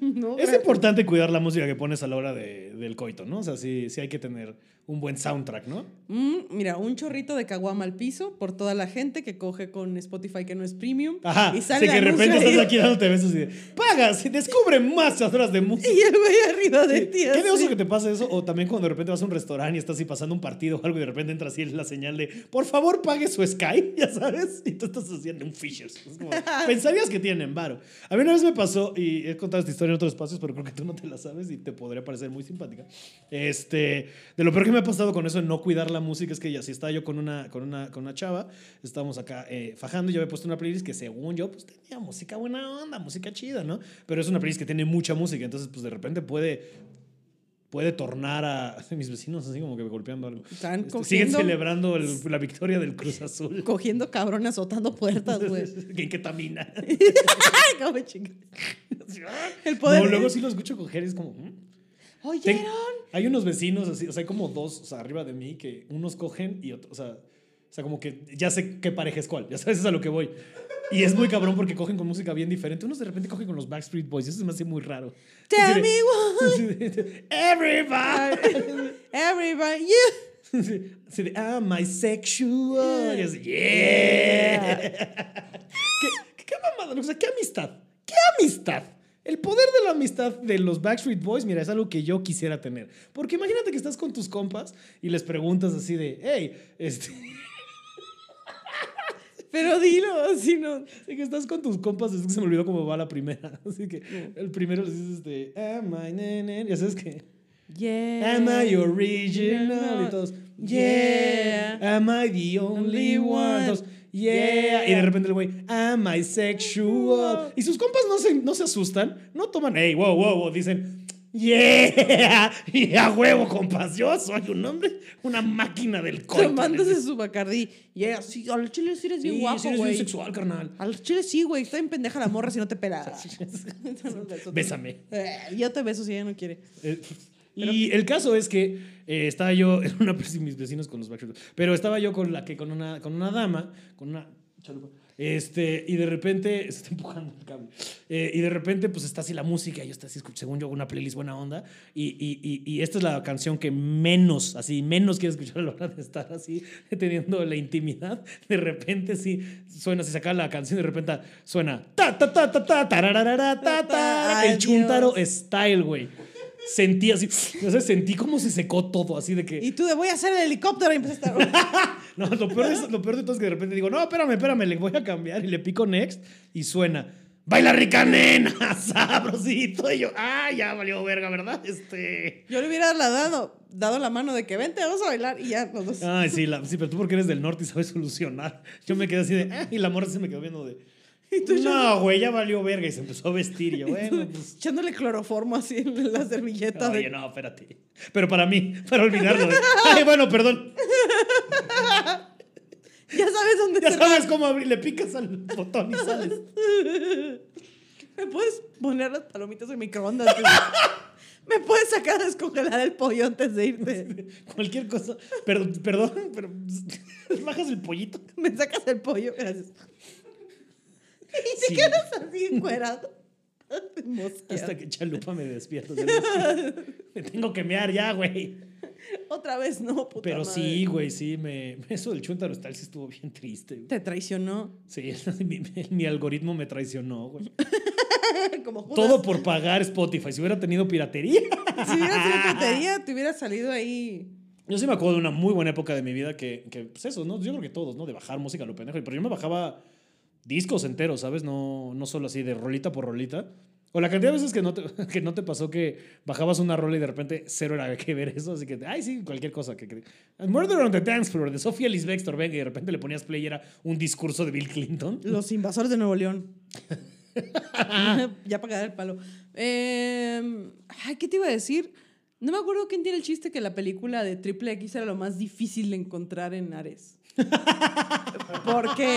No, Es importante cuidar la música que pones a la hora de- del coito, ¿no? O sea, sí, sí hay que tener un buen soundtrack, ¿no? Mm, mira, un chorrito de caguama al piso por toda la gente que coge con Spotify que no es premium. Ajá. Y sí, sale que de repente estás aquí dándote besos y de, pagas y descubre más horas de música. Y el güey arriba de ti. Qué de oso que te pase eso, o también cuando de repente vas a un restaurante y estás así pasando un partido o algo y de repente entra así la señal de, por favor pague su Sky, <laughs> ya sabes, y tú estás haciendo un Fishers. Como, <laughs> pensarías que tienen varo. A mí una vez me pasó, y he contado esta historia en otros espacios, pero creo que tú no te la sabes y te podría parecer muy simpática. Este, de lo peor que me ha pasado con eso de no cuidar la música es que ya si estaba yo con una, con una, con una chava, estábamos acá eh, fajando y yo había puesto una playlist que según yo, pues tenía música buena onda, música chida, ¿no? Pero es una playlist que tiene mucha música, entonces pues de repente puede puede tornar a <laughs> mis vecinos así como que golpeando algo. Están Este, siguen celebrando el- la victoria del Cruz Azul. <laughs> Cogiendo cabrón azotando puertas, güey. <laughs> ¿En qué tamina? Ay, cómo chinga. El poder. No, luego sí lo escucho coger y es como... ¿mm? ¿Oyeron? Hay unos vecinos así, o sea, hay como dos, o sea, arriba de mí que unos cogen y otros, o sea, o sea, como que ya sé qué pareja es cuál, <laughs> ya sabes es a lo que voy. Y es muy cabrón porque cogen con música bien diferente. Unos de repente cogen con los Backstreet Boys, eso se me hace muy raro. Tell me de, Everybody. <laughs> Everybody, you. Así de, ah, my sexual. Y así, yeah. ¿Qué, <laughs> qué, qué mamada? O sea, qué amistad. ¿Qué amistad? El poder de la amistad de los Backstreet Boys, mira, es algo que yo quisiera tener. Porque imagínate que estás con tus compas y les preguntas así de, hey, este. <laughs> Pero dilo, así no. Así que estás con tus compas, es que se me olvidó cómo va la primera. <laughs> Así que el primero les dices, este, am I, nene? Ya sabes que. Yeah. Am I original? Y todos, yeah. Am I the only one? Todos, yeah. Y de repente el güey, am I sexual? Y sus compas no se, no se asustan, no toman, hey, wow, wow, wow, dicen, yeah. <laughs> Y a huevo, compas, yo soy un hombre, una máquina del <laughs> coito. Tomándose su bacardí. Yeah, sí, al chile sí eres bien Sí, guapo, sí eres güey. bien sexual, carnal. Al chile sí, güey. Está bien pendeja la morra si no te pela. <laughs> Bésame. Eh, yo te beso si ella no quiere. Eh, y el caso es que eh, estaba yo <laughs> en una pues, mis vecinos con los Backstreet Boys, pero estaba yo con la que con una con una dama, con una chalupa. Este, y de repente <laughs> se está empujando el cable. Eh, y de repente pues está así la música, y yo está así según yo una playlist buena onda y, y, y, y esta es la canción que menos, así menos quiero escuchar a la hora de estar así <laughs> teniendo la intimidad. De repente sí suena, se saca la canción de repente suena ta ta ta ta ta ta ta Ay, el chuntaro Dios. style, güey. Sentí así, no sé, sentí como se secó todo, así de que... Y tú de voy a hacer el helicóptero y empezaste a... <laughs> No, lo peor, de, lo peor de todo es que de repente digo, no, espérame, espérame, le voy a cambiar y le pico next y suena. Baila rica nena, <laughs> sabrosito. Y yo, ah, ya valió verga, ¿verdad? Este. Yo le hubiera dado, dado la mano de que vente, vamos a bailar y ya los dos. Ay, sí, la- sí, pero tú porque eres del norte y sabes solucionar. Yo me quedé así de, ah, y la morra se me quedó viendo de. <laughs> No, güey, ya valió verga y se empezó a vestir. Y yo, bueno, pues. Echándole cloroformo así en la servilleta. de- Oye, no, espérate. Pero para mí, para olvidarlo. de, Ay, bueno, perdón. <laughs> Ya sabes dónde Ya sabes cómo abrir, le picas al botón y sales. <laughs> ¿Me puedes poner las palomitas en microondas? ¿Me puedes sacar a descongelar el pollo antes de irte? Cualquier cosa. Perdón, perdón, pero bajas el pollito. ¿Me sacas el pollo? Gracias. Y te Sí. quedas así encuerado. <laughs> Hasta que chalupa me despierta. <laughs> Me tengo que mear ya, güey. Otra vez no, puta Pero madre. sí, güey, sí, me, <laughs> eso del chuntaro tal sí estuvo bien triste. güey. Te traicionó. Sí, mi, mi algoritmo me traicionó, güey. Como. Todo por pagar Spotify. Si hubiera tenido piratería. Si hubiera sido tontería, te hubiera salido ahí. Yo sí me acuerdo de una muy buena época de mi vida que, que pues eso, ¿no? Yo creo que todos, ¿no? De bajar música a lo pendejo. Pero yo me bajaba discos enteros, ¿sabes? No, no solo así de rolita por rolita. O la cantidad de veces que no, te, <laughs> que no te pasó que bajabas una rola y de repente cero era que ver eso. Así que, ay, sí, cualquier cosa. Que, que- Murder on the Dance Floor de Sofía Lisbeth venga y de repente le ponías play y era un discurso de Bill Clinton. <laughs> Los invasores de Nuevo León. <laughs> ya para cagar el palo. Eh, ay, ¿qué te iba a decir? No me acuerdo quién tiene el chiste que la película de Triple X era lo más difícil de encontrar en Ares. <laughs> Porque,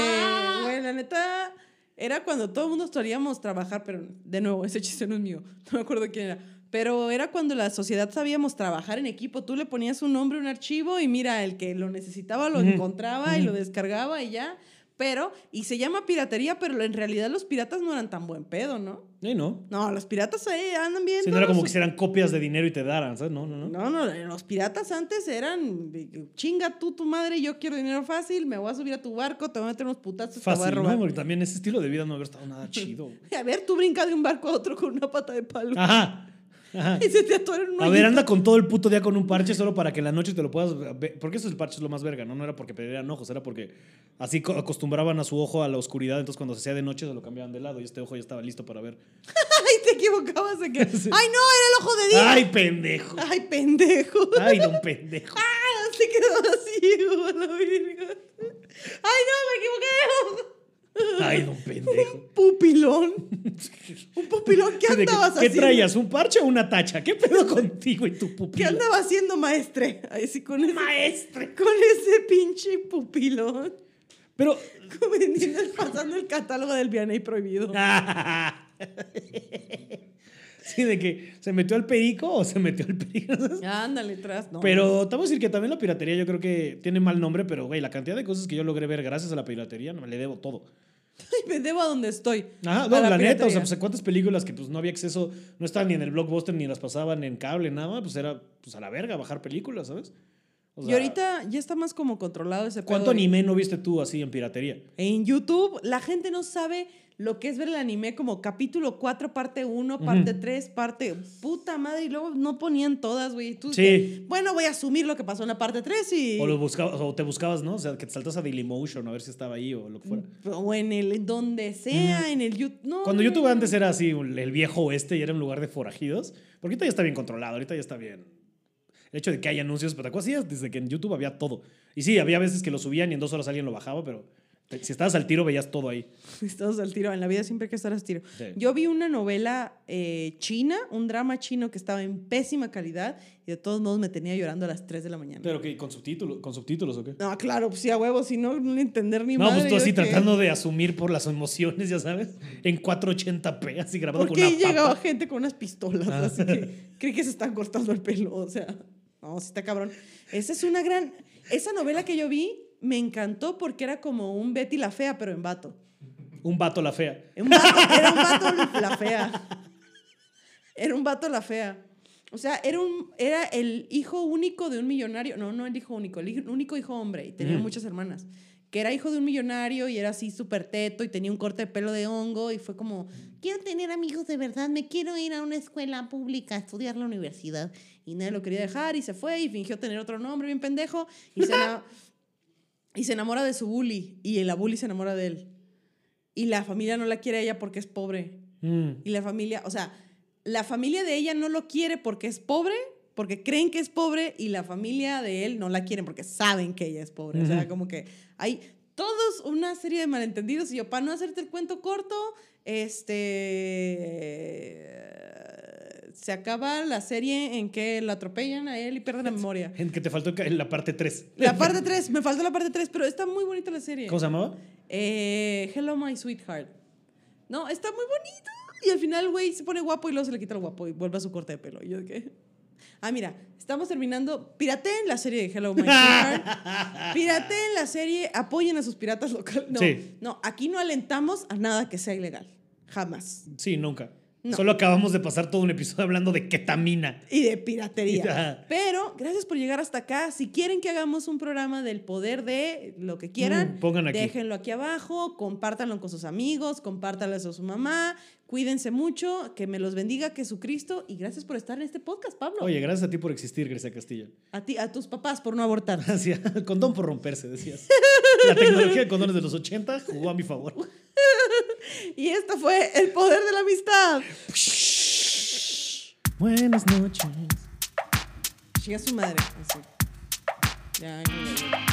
güey, la neta, era cuando todo el mundo solíamos trabajar, pero de nuevo, ese chiste no es mío. <laughs> No me acuerdo quién era. Pero era cuando la sociedad sabíamos trabajar en equipo. Tú le ponías un nombre, un archivo, y mira, el que lo necesitaba lo encontraba y lo descargaba y ya. Pero, y se llama piratería, pero en realidad los piratas no eran tan buen pedo, ¿no? Y no. No, los piratas ahí andan bien. Si no era como que hicieran copias de dinero y te daran, ¿sabes? No, no, no. No, no, los piratas antes eran chinga tú, tu madre, yo quiero dinero fácil, me voy a subir a tu barco, te voy a meter unos putazos, te voy a Fácil, robar. ¿no? Porque también ese estilo de vida no haber estado nada chido. <laughs> A ver, tú brinca de un barco a otro con una pata de palo Ajá. Ajá. <laughs> y se te atora en un A ver, anda con todo el puto día con un parche solo para que en la noche te lo puedas ver. Porque eso es el parche es lo más verga, ¿no? No era porque perdieran ojos, era porque así co- acostumbraban a su ojo a la oscuridad, entonces cuando se hacía de noche se lo cambiaban de lado y este ojo ya estaba listo para ver. <laughs> Ay, te equivocabas de que. <laughs> Ay, no, era el ojo de día. ¡Ay, pendejo! Ay, pendejo. ¡Ay, don pendejo! Ah, se quedó así, la. Ay, no, me equivoqué. ¡Ay, don pendejo! Pupilón. Un pupilón. ¿Qué andabas ¿Qué haciendo? traías? ¿Un parche o una tacha? ¿Qué pedo <laughs> contigo y tu ¿Qué pupila? andaba haciendo, maestre? Ahí sí, con ese, Maestre. con ese pinche pupilón. Pero. <laughs> Vendiendo, pasando el catálogo del Vianey prohibido. <laughs> sí, de que se metió al perico o se metió al perico. Ándale, tras, no. Pero te voy a decir que también la piratería yo creo que tiene mal nombre, pero güey, la cantidad de cosas que yo logré ver gracias a la piratería, no me le debo todo. Ay, me debo a donde estoy. Ajá, no, la, neta, o sea, pues cuántas películas que pues no había acceso, no estaban ni en el blockbuster ni las pasaban en cable, nada, pues era pues a la verga bajar películas, ¿sabes? O y ahorita ya está más como controlado ese ¿Cuánto pedo. anime no viste tú así en piratería? En YouTube, la gente no sabe lo que es ver el anime como capítulo 4, parte 1, parte 3, parte. Puta madre, y luego no ponían todas, güey. Tú Sí. bueno, voy a asumir lo que pasó en la parte 3 y. O, lo buscabas, o te buscabas, ¿no? O sea, que te saltas a Dailymotion a ver si estaba ahí o lo que fuera. O en el. donde sea, en el YouTube. No, Cuando no, YouTube no. antes era así, el viejo oeste y era un lugar de forajidos, porque ahorita ya está bien controlado, ahorita ya está bien. El hecho de que haya anuncios, pero ¿te acuerdas? Desde que en YouTube había todo. Y sí, había veces que lo subían y en dos horas alguien lo bajaba, pero si estabas al tiro veías todo ahí. <laughs> Estamos al tiro. En la vida siempre hay que estar al tiro. Sí. Yo vi una novela eh, china, un drama chino que estaba en pésima calidad y de todos modos me tenía llorando a las 3 de la mañana. Pero que con subtítulos, con subtítulos o qué? no, claro, pues sí, a huevo, si no, no entender ni No, madre. pues tú así que- tratando de asumir por las emociones, ya sabes, en 480p, así grabado ¿Por con una llegaba papa. gente con unas pistolas? Ah. Así que creí que se están cortando el pelo. O sea, no, sí está cabrón. Esa es una gran. Esa novela que yo vi me encantó porque era como un Betty la Fea, pero en vato. Un vato la fea. Un vato- era un vato la fea. Era un vato la fea. O sea, era, un, era el hijo único de un millonario. No, no el hijo único, el hijo- único hijo hombre. Y tenía Ujú. muchas hermanas. que era hijo de un millonario y era así súper teto y tenía un corte de pelo de hongo y fue como, quiero tener amigos de verdad, me quiero ir a una escuela pública a estudiar la universidad. Y nadie lo quería dejar y se fue y fingió tener otro nombre bien pendejo y se, y se enamora de su bully y la bully se enamora de él. Y la familia no la quiere a ella porque es pobre. Mm. Y la familia, o sea, la familia de ella no lo quiere porque es pobre, porque creen que es pobre, y la familia de él no la quieren porque saben que ella es pobre. O sea, como que hay todos una serie de malentendidos. Y yo, para no hacerte el cuento corto, este. Se acaba la serie en que lo atropellan a él y pierde la <laughs> memoria. En que te faltó la parte 3. La <laughs> parte 3, me faltó la parte 3, pero está muy bonita la serie. ¿Cómo se llamaba? Eh, Hello, my sweetheart. No, está muy bonito. Y al final, güey, se pone guapo y luego se le quita el guapo y vuelve a su corte de pelo. Y yo, ¿qué? Ah, mira, estamos terminando. Pirateen la serie de Hello, my sweetheart. <laughs> Pirateen la serie, apoyen a sus piratas locales. No, Sí. no, aquí no alentamos a nada que sea ilegal. Jamás. Sí, nunca. No. Solo acabamos de pasar todo un episodio hablando de ketamina. Y de piratería. <laughs> Pero gracias por llegar hasta acá. Si quieren que hagamos un programa del poder de lo que quieran, Mm, pongan aquí. déjenlo aquí abajo, compártanlo con sus amigos, compártanlo a su mamá, cuídense mucho, que me los bendiga Jesucristo y gracias por estar en este podcast, Pablo. Oye, gracias a ti por existir, Grecia Castillo. A ti, a tus papás por no abortar. <laughs> Así, <laughs> condón por romperse, decías. La tecnología de condones de los 80 jugó a mi favor. <laughs> Y esto fue el poder de la amistad. Buenas noches. Llega su madre. así. Ya, ya, ya.